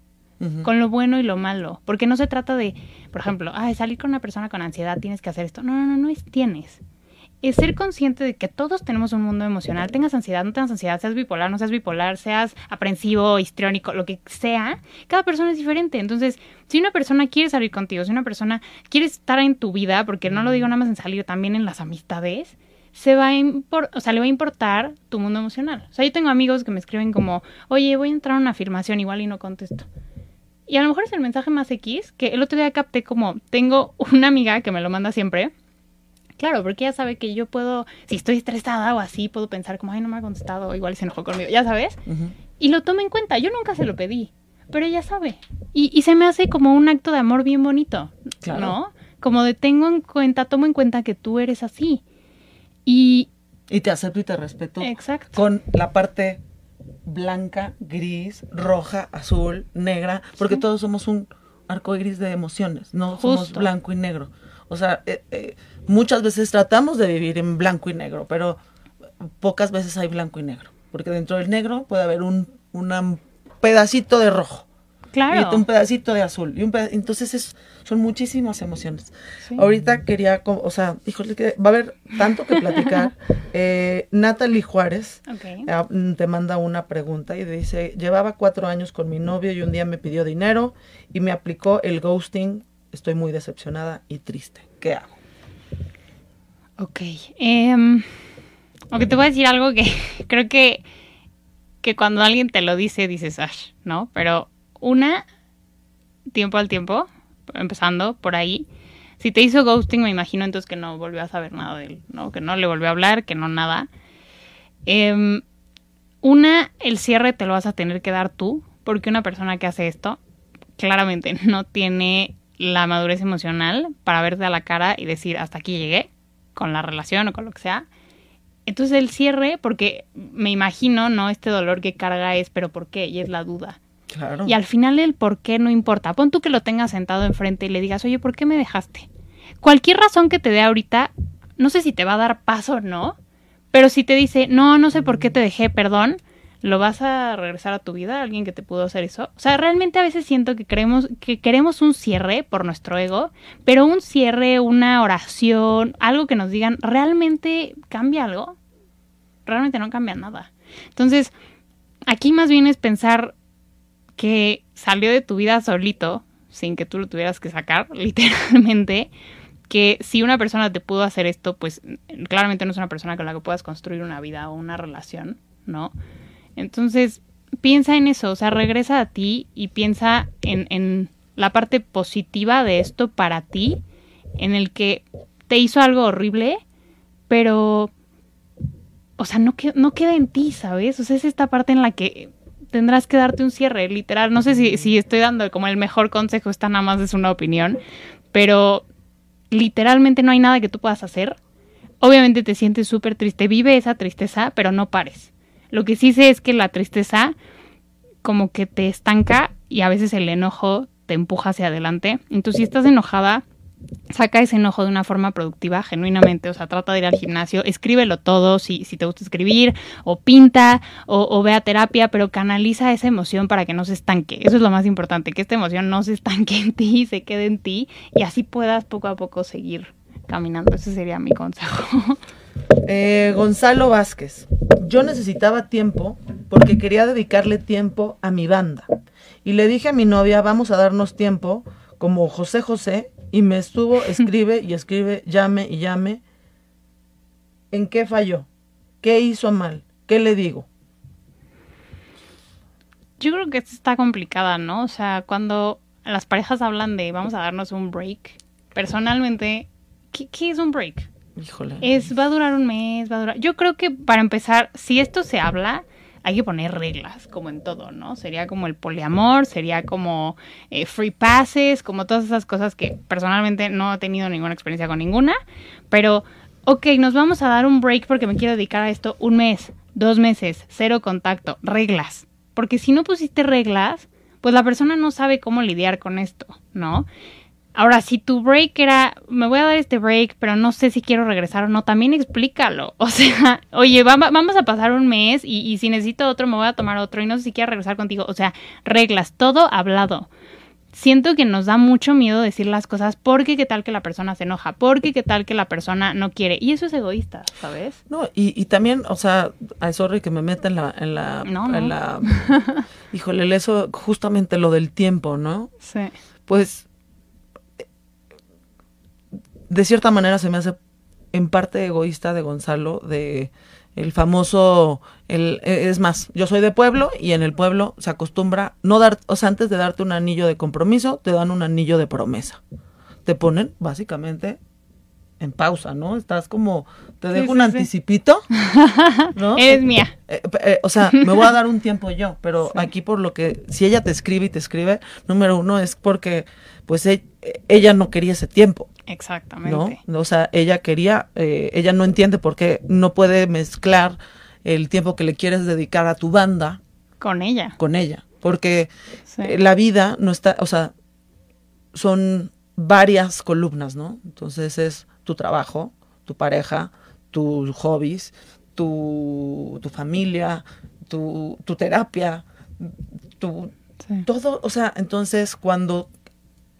Con lo bueno y lo malo. Porque no se trata de, por ejemplo, ay, salir con una persona con ansiedad, tienes que hacer esto. No, no, no, no es tienes. Es ser consciente de que todos tenemos un mundo emocional. Tengas ansiedad, no tengas ansiedad, seas bipolar, no seas bipolar, seas aprensivo, histriónico, lo que sea. Cada persona es diferente. Entonces, si una persona quiere salir contigo, si una persona quiere estar en tu vida, porque no lo digo nada más en salir, también en las amistades, se va a o sea, le va a importar tu mundo emocional. O sea, yo tengo amigos que me escriben como, oye, voy a entrar a una afirmación igual y no contesto. Y a lo mejor es el mensaje más X, que el otro día capté como, tengo una amiga que me lo manda siempre. Claro, porque ella sabe que yo puedo, si estoy estresada o así, puedo pensar como, ay, no me ha contestado, igual se enojó conmigo, ya sabes. Y lo toma en cuenta, yo nunca se lo pedí, pero ella sabe. Y, y se me hace como un acto de amor bien bonito, ¿no? Como de tengo en cuenta, tomo en cuenta que tú eres así. Y, y te acepto y te respeto. Exacto. Con la parte blanca, gris, roja, azul, negra, porque todos somos un arco gris de emociones, no somos blanco y negro. O sea, eh, eh, muchas veces tratamos de vivir en blanco y negro, pero pocas veces hay blanco y negro, porque dentro del negro puede haber un pedacito de rojo. Claro. Y un pedacito de azul. Y un entonces es, son muchísimas emociones. Ahorita quería, o sea, híjole, que va a haber tanto que platicar. eh, Natalie Juárez ah, mm, te manda una pregunta y dice, llevaba cuatro años con mi novio y un día me pidió dinero y me aplicó el ghosting. Estoy muy decepcionada y triste. ¿Qué hago? Ok. Eh, aunque te voy a decir algo que creo que, que cuando alguien te lo dice, dices, Ash, ¿no? Pero una, tiempo al tiempo, empezando por ahí. Si te hizo ghosting, me imagino entonces que no volvió a saber nada de él, ¿no? Que no le volvió a hablar, que no nada. Em, una, el cierre te lo vas a tener que dar tú, porque una persona que hace esto claramente no tiene la madurez emocional para verte a la cara y decir hasta aquí llegué con la relación o con lo que sea. Entonces el cierre, porque me imagino, ¿no? Este dolor que carga es, pero ¿por qué? Y es la duda. Y al final el por qué no importa. Pon tú que lo tengas sentado enfrente y le digas, oye, ¿por qué me dejaste? Cualquier razón que te dé ahorita, no sé si te va a dar paso o no, pero si te dice, no, no sé por qué te dejé, perdón, ¿lo vas a regresar a tu vida? ¿Alguien que te pudo hacer eso? O sea, realmente a veces siento que creemos, que queremos un cierre por nuestro ego, pero un cierre, una oración, algo que nos digan, ¿realmente cambia algo? Realmente no cambia nada. Entonces, aquí más bien es pensar, que salió de tu vida solito, sin que tú lo tuvieras que sacar, literalmente, que si una persona te pudo hacer esto, pues claramente no es una persona con la que puedas construir una vida o una relación, ¿no? Entonces, piensa en eso, o sea, regresa a ti y piensa en, en la parte positiva de esto para ti, en el que te hizo algo horrible, pero, o sea, no, no queda en ti, ¿sabes? O sea, es esta parte en la que tendrás que darte un cierre, literal. No sé si, si estoy dando como el mejor consejo, esta nada más es una opinión, pero literalmente no hay nada que tú puedas hacer. Obviamente te sientes súper triste, vive esa tristeza, pero no pares. Lo que sí sé es que la tristeza como que te estanca y a veces el enojo te empuja hacia adelante. Entonces, si estás enojada, saca ese enojo de una forma productiva, genuinamente, o sea, trata de ir al gimnasio, escríbelo todo, si, si te gusta escribir, o pinta, o, o ve a terapia, pero canaliza esa emoción para que no se estanque. Eso es lo más importante, que esta emoción no se estanque en ti, se quede en ti, y así puedas poco a poco seguir caminando. Ese sería mi consejo. Eh, Gonzalo Vázquez. Yo necesitaba tiempo porque quería dedicarle tiempo a mi banda. Y le dije a mi novia, vamos a darnos tiempo, como José José, y me estuvo, escribe y escribe, llame y llame. ¿En qué falló? ¿Qué hizo mal? ¿Qué le digo? Yo creo que esto está complicada, ¿no? O sea, cuando las parejas hablan de vamos a darnos un break, personalmente, ¿qué, qué es un break? Híjole. Es, va a durar un mes, va a durar. Yo creo que para empezar, si esto se habla, hay que poner reglas, como en todo, ¿no? Sería como el poliamor, sería como eh, free passes, como todas esas cosas que personalmente no he tenido ninguna experiencia con ninguna, pero, ok, nos vamos a dar un break porque me quiero dedicar a esto un mes, dos meses, cero contacto, reglas. Porque si no pusiste reglas, pues la persona no sabe cómo lidiar con esto, ¿no? Ahora, si tu break era, me voy a dar este break, pero no sé si quiero regresar o no, también explícalo. O sea, oye, va, vamos a pasar un mes y, y, si necesito otro, me voy a tomar otro y no sé si quiero regresar contigo. O sea, reglas, todo hablado. Siento que nos da mucho miedo decir las cosas porque qué tal que la persona se enoja, porque qué tal que la persona no quiere. Y eso es egoísta, ¿sabes? No, y, y también, o sea, ay, sorry que me meta en la, en la, No, no. en la, híjole, eso, justamente lo del tiempo, ¿no? Sí. pues de cierta manera se me hace en parte egoísta de Gonzalo, de el famoso, el, es más, yo soy de pueblo y en el pueblo se acostumbra no dar, o sea, antes de darte un anillo de compromiso, te dan un anillo de promesa. Te ponen básicamente en pausa, ¿no? Estás como, te Sí, dejo sí, un sí. anticipito, ¿no? Eres mía. Eh, eh, o sea, me voy a dar un tiempo yo, pero aquí por lo que, si ella te escribe y te escribe, número uno es porque, pues, e- ella no quería ese tiempo, ¿no? Exactamente. O sea, ella quería, eh, ella no entiende por qué no puede mezclar el tiempo que le quieres dedicar a tu banda Con ella. con ella, porque Sí. eh, la vida no está, o sea, son varias columnas, ¿no? Entonces es tu trabajo, tu pareja, tus hobbies, tu, tu familia, tu, tu terapia, tu, Sí. todo, o sea, entonces cuando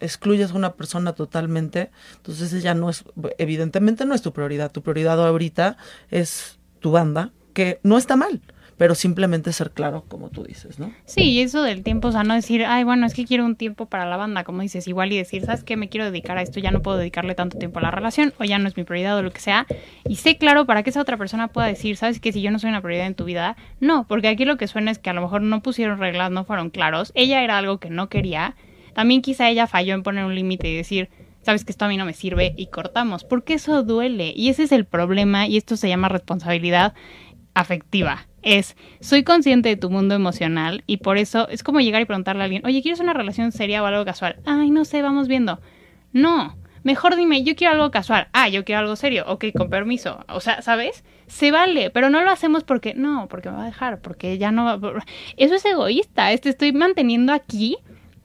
excluyes a una persona totalmente, entonces ella no es, evidentemente no es tu prioridad, tu prioridad ahorita es tu banda, que no está mal, pero simplemente ser claro, como tú dices, ¿no? Sí, y eso del tiempo, o sea, no decir, ay, bueno, es que quiero un tiempo para la banda, como dices, igual y decir, ¿sabes qué? Me quiero dedicar a esto, ya no puedo dedicarle tanto tiempo a la relación, o ya no es mi prioridad o lo que sea. Y sé claro para que esa otra persona pueda decir, ¿sabes qué? Si yo no soy una prioridad en tu vida, no, porque aquí lo que suena es que a lo mejor no pusieron reglas, no fueron claros, ella era algo que no quería, también quizá ella falló en poner un límite y decir, sabes que esto a mí no me sirve y cortamos, porque eso duele, y ese es el problema, y esto se llama responsabilidad afectiva. Es, soy consciente de tu mundo emocional y por eso es como llegar y preguntarle a alguien, oye, ¿quieres una relación seria o algo casual? Ay, no sé, vamos viendo. No, mejor dime, yo quiero algo casual. Ah, yo quiero algo serio. Ok, con permiso. O sea, ¿sabes? Se vale, pero no lo hacemos porque, no, porque me va a dejar, porque ya no va. Eso es egoísta. Este estoy manteniendo aquí,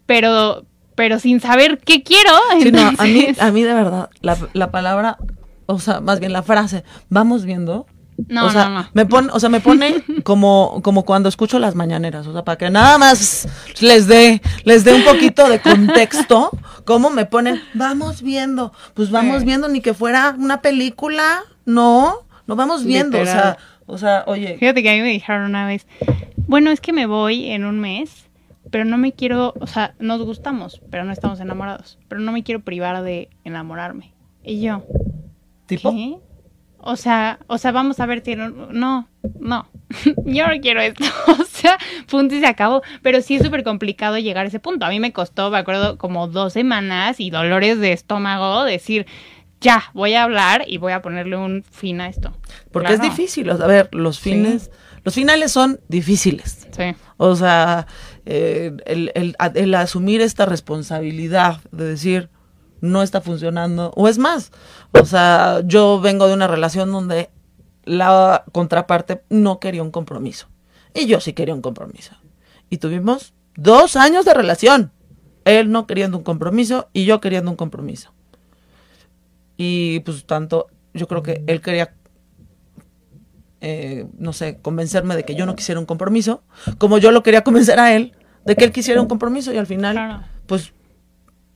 pero, pero sin saber qué quiero. Sí, no, a mí, a mí de verdad, la, la palabra, o sea, más bien la frase, vamos viendo. No, o sea, no, no. Me pone, o sea, me pone como, como cuando escucho las mañaneras, o sea, para que nada más les dé, les dé un poquito de contexto, cómo me ponen, vamos viendo, pues vamos viendo, ni que fuera una película, no, no vamos viendo, o sea, o sea, oye, Fíjate que a mí me dijeron una vez, bueno, es que me voy en un mes, pero no me quiero, o sea, nos gustamos, pero no estamos enamorados, pero no me quiero privar de enamorarme. Y yo, tipo, ¿qué? O sea, o sea, vamos a ver si no, no, no, yo no quiero esto, o sea, punto y se acabó, pero sí es súper complicado llegar a ese punto. A mí me costó, me acuerdo, como dos semanas y dolores de estómago decir, ya, voy a hablar y voy a ponerle un fin a esto. porque es difícil, o sea, a ver, los fines, los finales son difíciles. Sí. O sea, eh, el, el- el asumir esta responsabilidad de decir, no está funcionando, o es más, o sea, yo vengo de una relación donde la contraparte no quería un compromiso, y yo sí quería un compromiso. Y tuvimos Dos años de relación. Él no queriendo un compromiso y yo queriendo un compromiso. Y pues tanto, yo creo que él quería, eh, no sé, convencerme de que yo no quisiera un compromiso, como yo lo quería convencer a él de que él quisiera un compromiso y al final, pues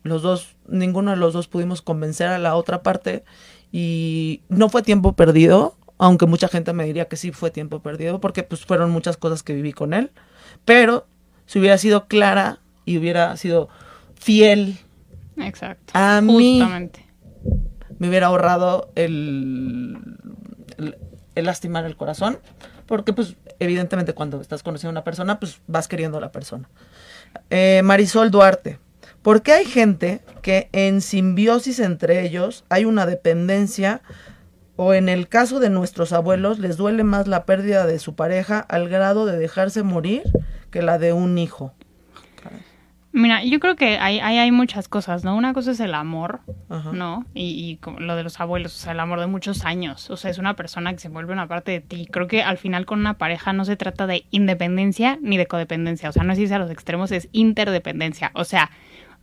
los dos, ninguno de los dos pudimos convencer a la otra parte y no fue tiempo perdido, aunque mucha gente me diría que sí fue tiempo perdido, porque pues fueron muchas cosas que viví con él, pero si hubiera sido clara y hubiera sido fiel Exacto. a mí, me hubiera ahorrado el, el, lastimar el corazón, porque pues evidentemente cuando estás conociendo a una persona, pues vas queriendo a la persona. Eh, Marisol Duarte, ¿por qué hay gente que en simbiosis entre ellos hay una dependencia o en el caso de nuestros abuelos les duele más la pérdida de su pareja al grado de dejarse morir que la de un hijo? Mira, yo creo que hay, hay, hay, muchas cosas, ¿no? Una cosa es el amor, ¿no? Y, y lo de los abuelos, o sea, el amor de muchos años. O sea, es una persona que se vuelve una parte de ti. Creo que al final con una pareja no se trata de independencia ni de codependencia. O sea, no es irse a los extremos, es interdependencia. O sea,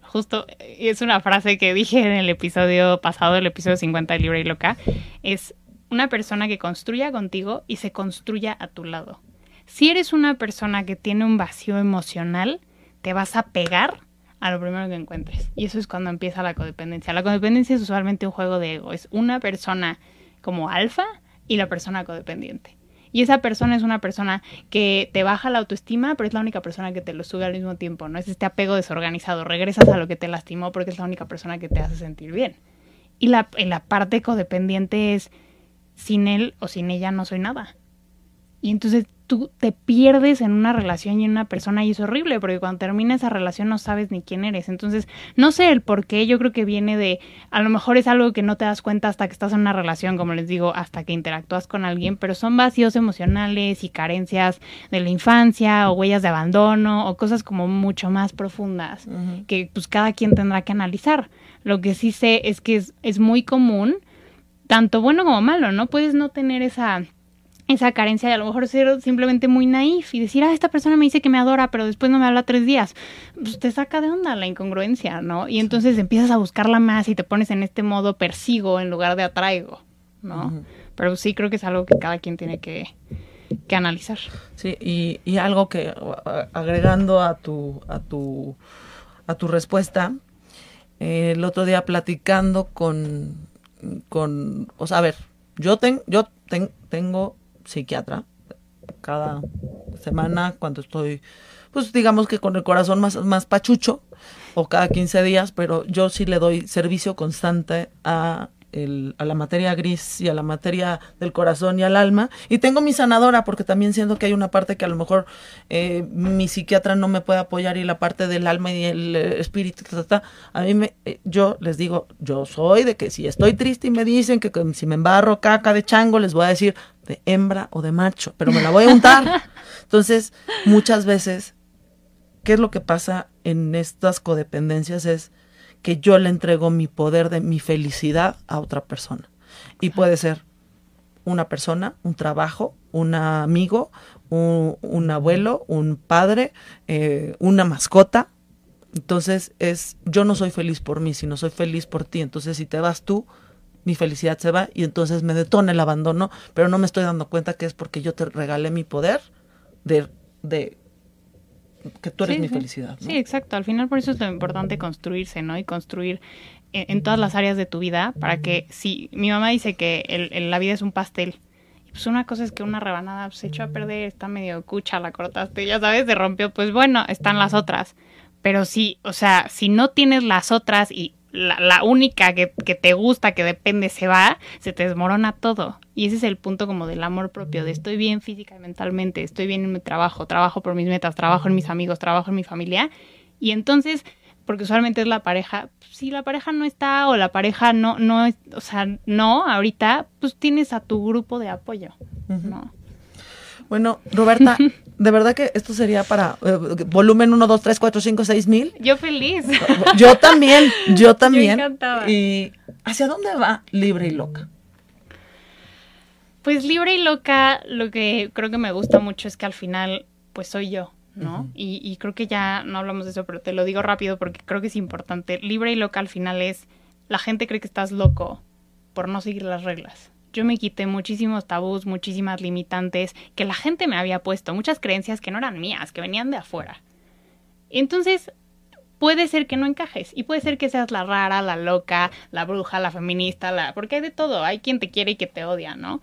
justo es una frase que dije en el episodio pasado, el episodio 50 de Libre y Loca, es una persona que construya contigo y se construya a tu lado. Si eres una persona que tiene un vacío emocional, te vas a pegar a lo primero que encuentres. Y eso es cuando empieza la codependencia. La codependencia es usualmente un juego de ego. Es una persona como alfa y la persona codependiente. Y esa persona es una persona que te baja la autoestima, pero es la única persona que te lo sube al mismo tiempo, ¿no? Es este apego desorganizado. Regresas a lo que te lastimó porque es la única persona que te hace sentir bien. Y la, y la parte codependiente es, sin él o sin ella no soy nada. Y entonces tú te pierdes en una relación y en una persona y es horrible porque cuando termina esa relación no sabes ni quién eres. Entonces, no sé el por qué, yo creo que viene de, a lo mejor es algo que no te das cuenta hasta que estás en una relación, como les digo, hasta que interactúas con alguien, pero son vacíos emocionales y carencias de la infancia o huellas de abandono o cosas como mucho más profundas que pues cada quien tendrá que analizar. Lo que sí sé es que es, es muy común, tanto bueno como malo, ¿no? Puedes no tener esa esa carencia de a lo mejor ser simplemente muy naif y decir, ah, esta persona me dice que me adora, pero después no me habla tres días. Pues te saca de onda la incongruencia, ¿no? Y entonces empiezas a buscarla más y te pones en este modo persigo en lugar de atraigo, ¿no? Pero sí creo que es algo que cada quien tiene que, que analizar. Sí, y, y algo que agregando a tu, a tu, a tu respuesta, eh, el otro día platicando con, con, o sea, a ver, yo, ten, yo tengo psiquiatra cada semana cuando estoy, pues digamos que con el corazón más, más pachucho o cada 15 días, pero yo sí le doy servicio constante a a la materia gris y a la materia del corazón y al alma. Y tengo mi sanadora, porque también siento que hay una parte que a lo mejor eh, mi psiquiatra no me puede apoyar y la parte del alma y el eh, espíritu, a mí me, eh, yo les digo, yo soy de que si estoy triste y me dicen que, si me embarro caca de chango, les voy a decir de hembra o de macho, pero me la voy a untar. Entonces, muchas veces, ¿qué es lo que pasa en estas codependencias? Es que yo le entrego mi poder de mi felicidad a otra persona. Y puede ser una persona, un trabajo, un amigo, un, abuelo, un padre, eh, una mascota. Entonces es, yo no soy feliz por mí, sino soy feliz por ti. Entonces si te vas tú, mi felicidad se va y entonces me detona el abandono, pero no me estoy dando cuenta que es porque yo te regalé mi poder de, de que tú eres mi felicidad. Sí, exacto. Al final por eso es lo importante construirse, ¿no? Y construir en, todas las áreas de tu vida para que si mi mamá dice que el, la vida es un pastel. Pues una cosa es que una rebanada se echó a perder, está medio cucha, la cortaste, ya sabes, se rompió, pues bueno, están las otras. Pero sí, o sea, si no tienes las otras y la, única que, que, te gusta, que depende, se va, se te desmorona todo. Y ese es el punto como del amor propio, de estoy bien física y mentalmente, estoy bien en mi trabajo, trabajo por mis metas, trabajo en mis amigos, trabajo en mi familia. Y entonces, porque usualmente es la pareja, si la pareja no está o la pareja no, no, o sea, no, ahorita, pues tienes a tu grupo de apoyo, ¿no? Bueno, Roberta, de verdad que esto sería para eh, volumen 1, 2, 3, 4, 5, 6 mil. Yo feliz. Yo también, yo también. Yo ¿Y hacia dónde va Libre y Loca? Pues Libre y Loca, lo que creo que me gusta mucho es que al final, pues soy yo, ¿no? y, y, creo que ya no hablamos de eso, pero te lo digo rápido porque creo que es importante. Libre y loca al final es, la gente cree que estás loco por no seguir las reglas. Yo me quité muchísimos tabús, muchísimas limitantes que la gente me había puesto, muchas creencias que no eran mías, que venían de afuera. Entonces, puede ser que no encajes y puede ser que seas la rara, la loca, la bruja, la feminista, la porque hay de todo, hay quien te quiere y que te odia, ¿no?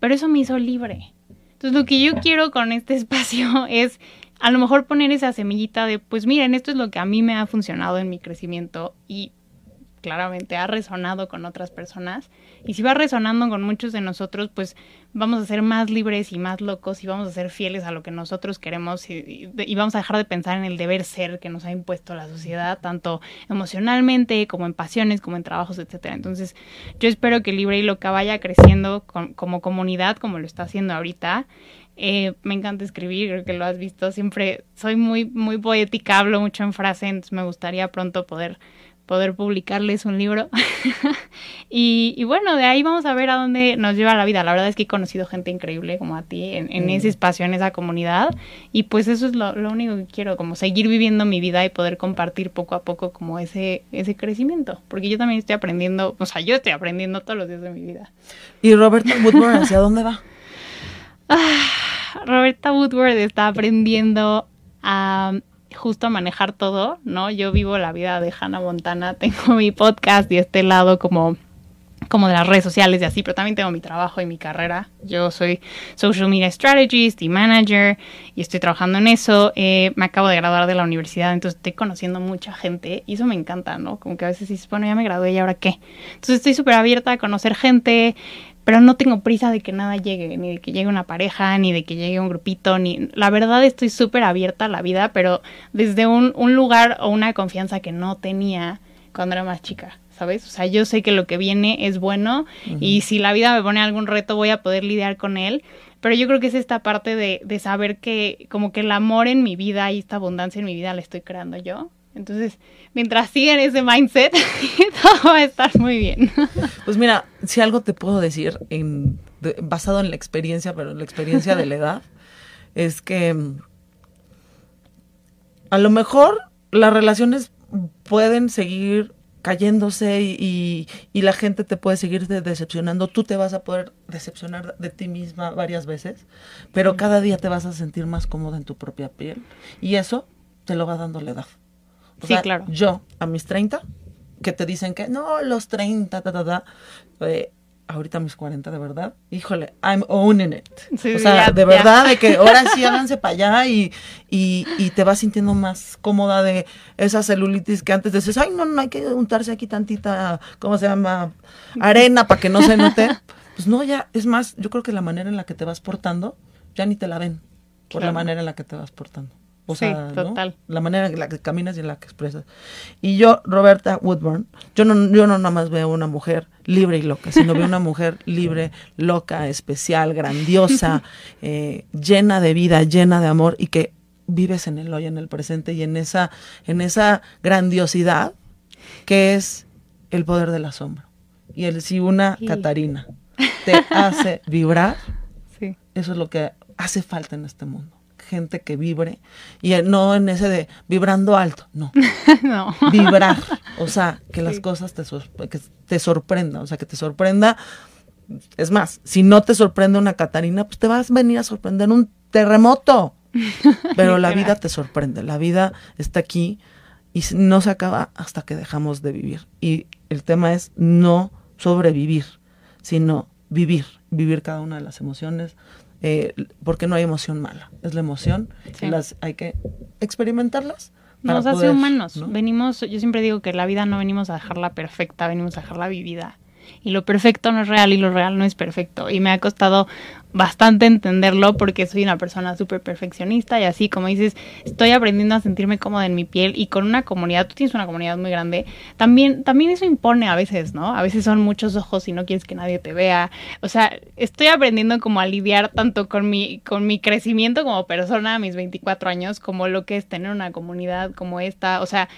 Pero eso me hizo libre. Entonces, lo que yo quiero con este espacio es a lo mejor poner esa semillita de, pues miren, esto es lo que a mí me ha funcionado en mi crecimiento y claramente ha resonado con otras personas. Y si va resonando con muchos de nosotros, pues vamos a ser más libres y más locos y vamos a ser fieles a lo que nosotros queremos y, vamos a dejar de pensar en el deber ser que nos ha impuesto la sociedad, tanto emocionalmente como en pasiones, como en trabajos, etcétera. Entonces, yo espero que Libre y Loca vaya creciendo como comunidad, como lo está haciendo ahorita. Eh, me encanta escribir, creo que lo has visto. Siempre soy muy, muy poética, hablo mucho en frase, entonces me gustaría pronto poder poder publicarles un libro. y, bueno, de ahí vamos a ver a dónde nos lleva la vida. La verdad es que he conocido gente increíble como a ti en, en ese espacio, en esa comunidad. Y pues eso es lo, lo, único que quiero, como seguir viviendo mi vida y poder compartir poco a poco como ese, ese crecimiento. Porque yo también estoy aprendiendo, o sea, yo estoy aprendiendo todos los días de mi vida. ¿Y Roberta Woodward hacia dónde va? Ah, Roberta Woodward está aprendiendo a justo a manejar todo, ¿no? Yo vivo la vida de Hannah Montana, tengo mi podcast y este lado como como de las redes sociales y así, pero también tengo mi trabajo y mi carrera. Yo soy social media strategist y manager y estoy trabajando en eso. Eh, me acabo de graduar de la universidad, entonces estoy conociendo mucha gente y eso me encanta, ¿no? Como que a veces dices, bueno, ya me gradué y ahora qué. Entonces estoy súper abierta a conocer gente, pero no tengo prisa de que nada llegue, ni de que llegue una pareja, ni de que llegue un grupito, ni... La verdad estoy súper abierta a la vida, pero desde un, un lugar o una confianza que no tenía cuando era más chica. ¿sabes? O sea, yo sé que lo que viene es bueno y si la vida me pone algún reto voy a poder lidiar con él, pero yo creo que es esta parte de, de saber que como que el amor en mi vida y esta abundancia en mi vida la estoy creando yo entonces, mientras sigan ese mindset, todo va a estar muy bien. Pues mira, si algo te puedo decir, en, basado en la experiencia, pero en la experiencia de la edad, es que mm, a lo mejor las relaciones pueden seguir cayéndose y, y, la gente te puede seguir decepcionando, tú te vas a poder decepcionar de ti misma varias veces, pero cada día te vas a sentir más cómoda en tu propia piel y eso te lo va dando la edad sí, claro. Yo, a mis 30, que te dicen que no, los 30, ta, ta, ta, eh, ahorita mis 40, de verdad, híjole, I'm owning it. o sea, de verdad, de que ahora sí háganse para allá y, y, y, te vas sintiendo más cómoda de esa celulitis que antes decías, ay, no, no hay que untarse aquí tantita, ¿cómo se llama? Arena para que no se note. Pues no, ya, es más, yo creo que la manera en la que te vas portando, ya ni te la ven por la manera en la que te vas portando. O sea, total. la manera en la que caminas y en la que expresas. Y yo, Roberta Woodburn, yo no, yo no nada más veo una mujer libre y loca, sino veo una mujer libre, loca, especial, grandiosa, eh, llena de vida, llena de amor y que vives en el hoy, en el presente y en esa, en esa grandiosidad que es el poder del asombro. Y el si una Catarina te hace vibrar, eso es lo que hace falta en este mundo gente que vibre y no en ese de vibrando alto, no. no. Vibrar, o sea, que las cosas te, que te sorprendan, o sea, que te sorprenda. Es más, si no te sorprende una Catarina, pues te vas a venir a sorprender un terremoto. Pero la vida te sorprende, la vida está aquí y no se acaba hasta que dejamos de vivir. Y el tema es no sobrevivir, sino vivir, vivir cada una de las emociones, eh, porque no hay emoción mala, es la emoción y las hay que experimentarlas. Nos hace humanos, venimos, yo siempre digo que la vida no venimos a dejarla perfecta, venimos a dejarla vivida y lo perfecto no es real y lo real no es perfecto. Y me ha costado bastante entenderlo porque soy una persona súper perfeccionista y así como dices, estoy aprendiendo a sentirme cómoda en mi piel y con una comunidad, tú tienes una comunidad muy grande, también, también eso impone a veces, ¿no? A veces son muchos ojos y no quieres que nadie te vea. O sea, estoy aprendiendo como a lidiar tanto con mi, con mi crecimiento como persona a mis 24 años, como lo que es tener una comunidad como esta. O sea,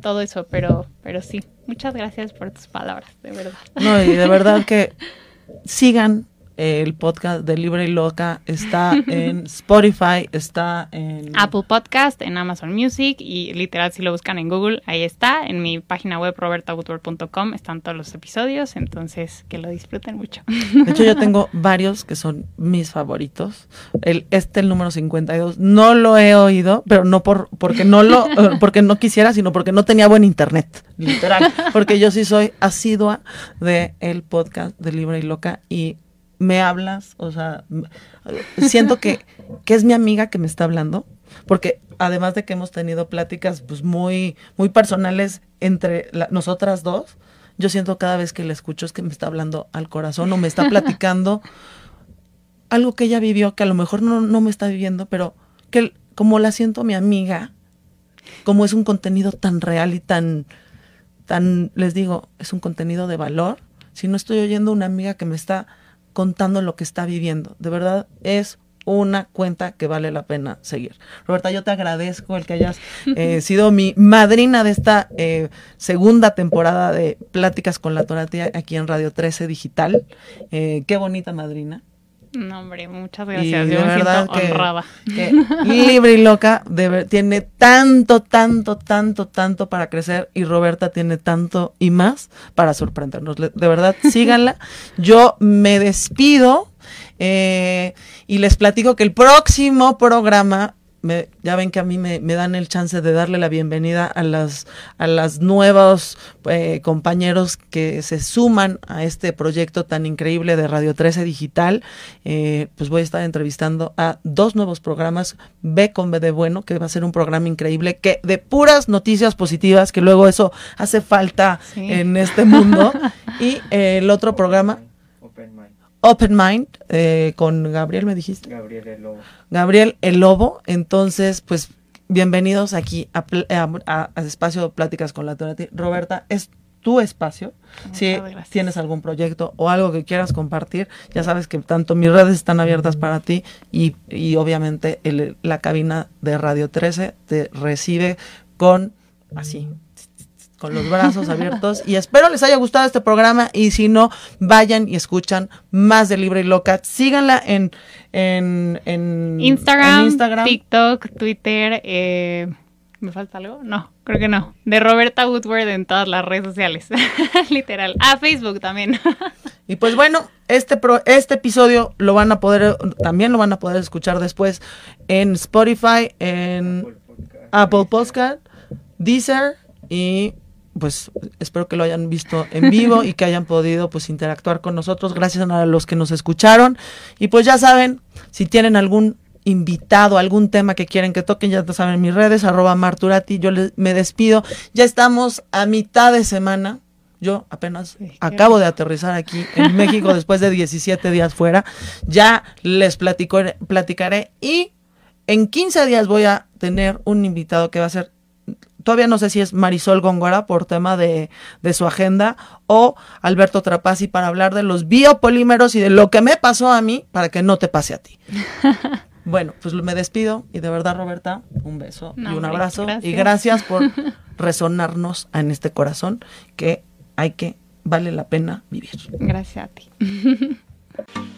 todo eso, pero, pero sí. Muchas gracias por tus palabras, de verdad. No, y de verdad que sigan el podcast de Libre y Loca está en Spotify, está en Apple Podcast, en Amazon Music y literal si lo buscan en Google, ahí está. En mi página web robertawoodward.com están todos los episodios, entonces que lo disfruten mucho. De hecho yo tengo varios que son mis favoritos. El este el número 52 no lo he oído, pero no por porque no lo porque no quisiera, sino porque no tenía buen internet, literal, porque yo sí soy asidua de el podcast de Libre y Loca y me hablas, o sea, siento que, que es mi amiga que me está hablando, porque además de que hemos tenido pláticas pues muy, muy personales entre nosotras dos, yo siento cada vez que la escucho es que me está hablando al corazón o me está platicando algo que ella vivió, que a lo mejor no, no me está viviendo, pero que como la siento mi amiga, como es un contenido tan real y tan, tan, les digo, es un contenido de valor, si no estoy oyendo una amiga que me está contando lo que está viviendo. De verdad es una cuenta que vale la pena seguir. Roberta, yo te agradezco el que hayas eh, sido mi madrina de esta eh, segunda temporada de Pláticas con la Toratía aquí en Radio 13 Digital. Eh, qué bonita madrina. No, hombre, muchas gracias. Yo me siento honrada. libre y loca tiene tanto, tanto, tanto, tanto para crecer y Roberta tiene tanto y más para sorprendernos. De verdad, síganla. Yo me despido eh, y les platico que el próximo programa ya ven que a mí me, dan el chance de darle la bienvenida a las a las nuevos eh, compañeros que se suman a este proyecto tan increíble de Radio 13 Digital. Eh, pues voy a estar entrevistando a dos nuevos programas, B con B de Bueno, que va a ser un programa increíble, que de puras noticias positivas, que luego eso hace falta en este mundo. y eh, el otro programa, Open Mind eh, con Gabriel, me dijiste. Gabriel el Lobo. Gabriel el Lobo. Entonces, pues bienvenidos aquí a, a, Espacio Pláticas con la Torati. Roberta, es tu espacio. si tienes algún proyecto o algo que quieras compartir, ya sabes que tanto mis redes están abiertas para ti y, y obviamente el, la cabina de Radio 13 te recibe con así con los brazos abiertos y espero les haya gustado este programa y si no, vayan y escuchan más de Libre y Loca. Síganla en, en, Instagram, TikTok, Twitter. Eh, ¿Me falta algo? No, creo que no. De Roberta Woodward en todas las redes sociales. Literal. Ah, Facebook también. y pues bueno, este, pro, este episodio lo van a poder, también lo van a poder escuchar después en Spotify, en Apple Podcast, Deezer y pues espero que lo hayan visto en vivo y que hayan podido pues interactuar con nosotros. Gracias a los que nos escucharon. Y pues ya saben, si tienen algún invitado, algún tema que quieren que toquen, ya saben mis redes, arroba marturati, yo me despido. Ya estamos a mitad de semana. Yo apenas acabo de aterrizar aquí en México después de 17 días fuera. Ya les platico, platicaré y en 15 días voy a tener un invitado que va a ser todavía no sé si es Marisol Góngora por tema de, su agenda o Alberto Trapazzi para hablar de los biopolímeros y de lo que me pasó a mí para que no te pase a ti. bueno, pues me despido y de verdad Roberta, un beso y un abrazo y gracias por resonarnos en este corazón que hay que, vale la pena vivir. Gracias a ti.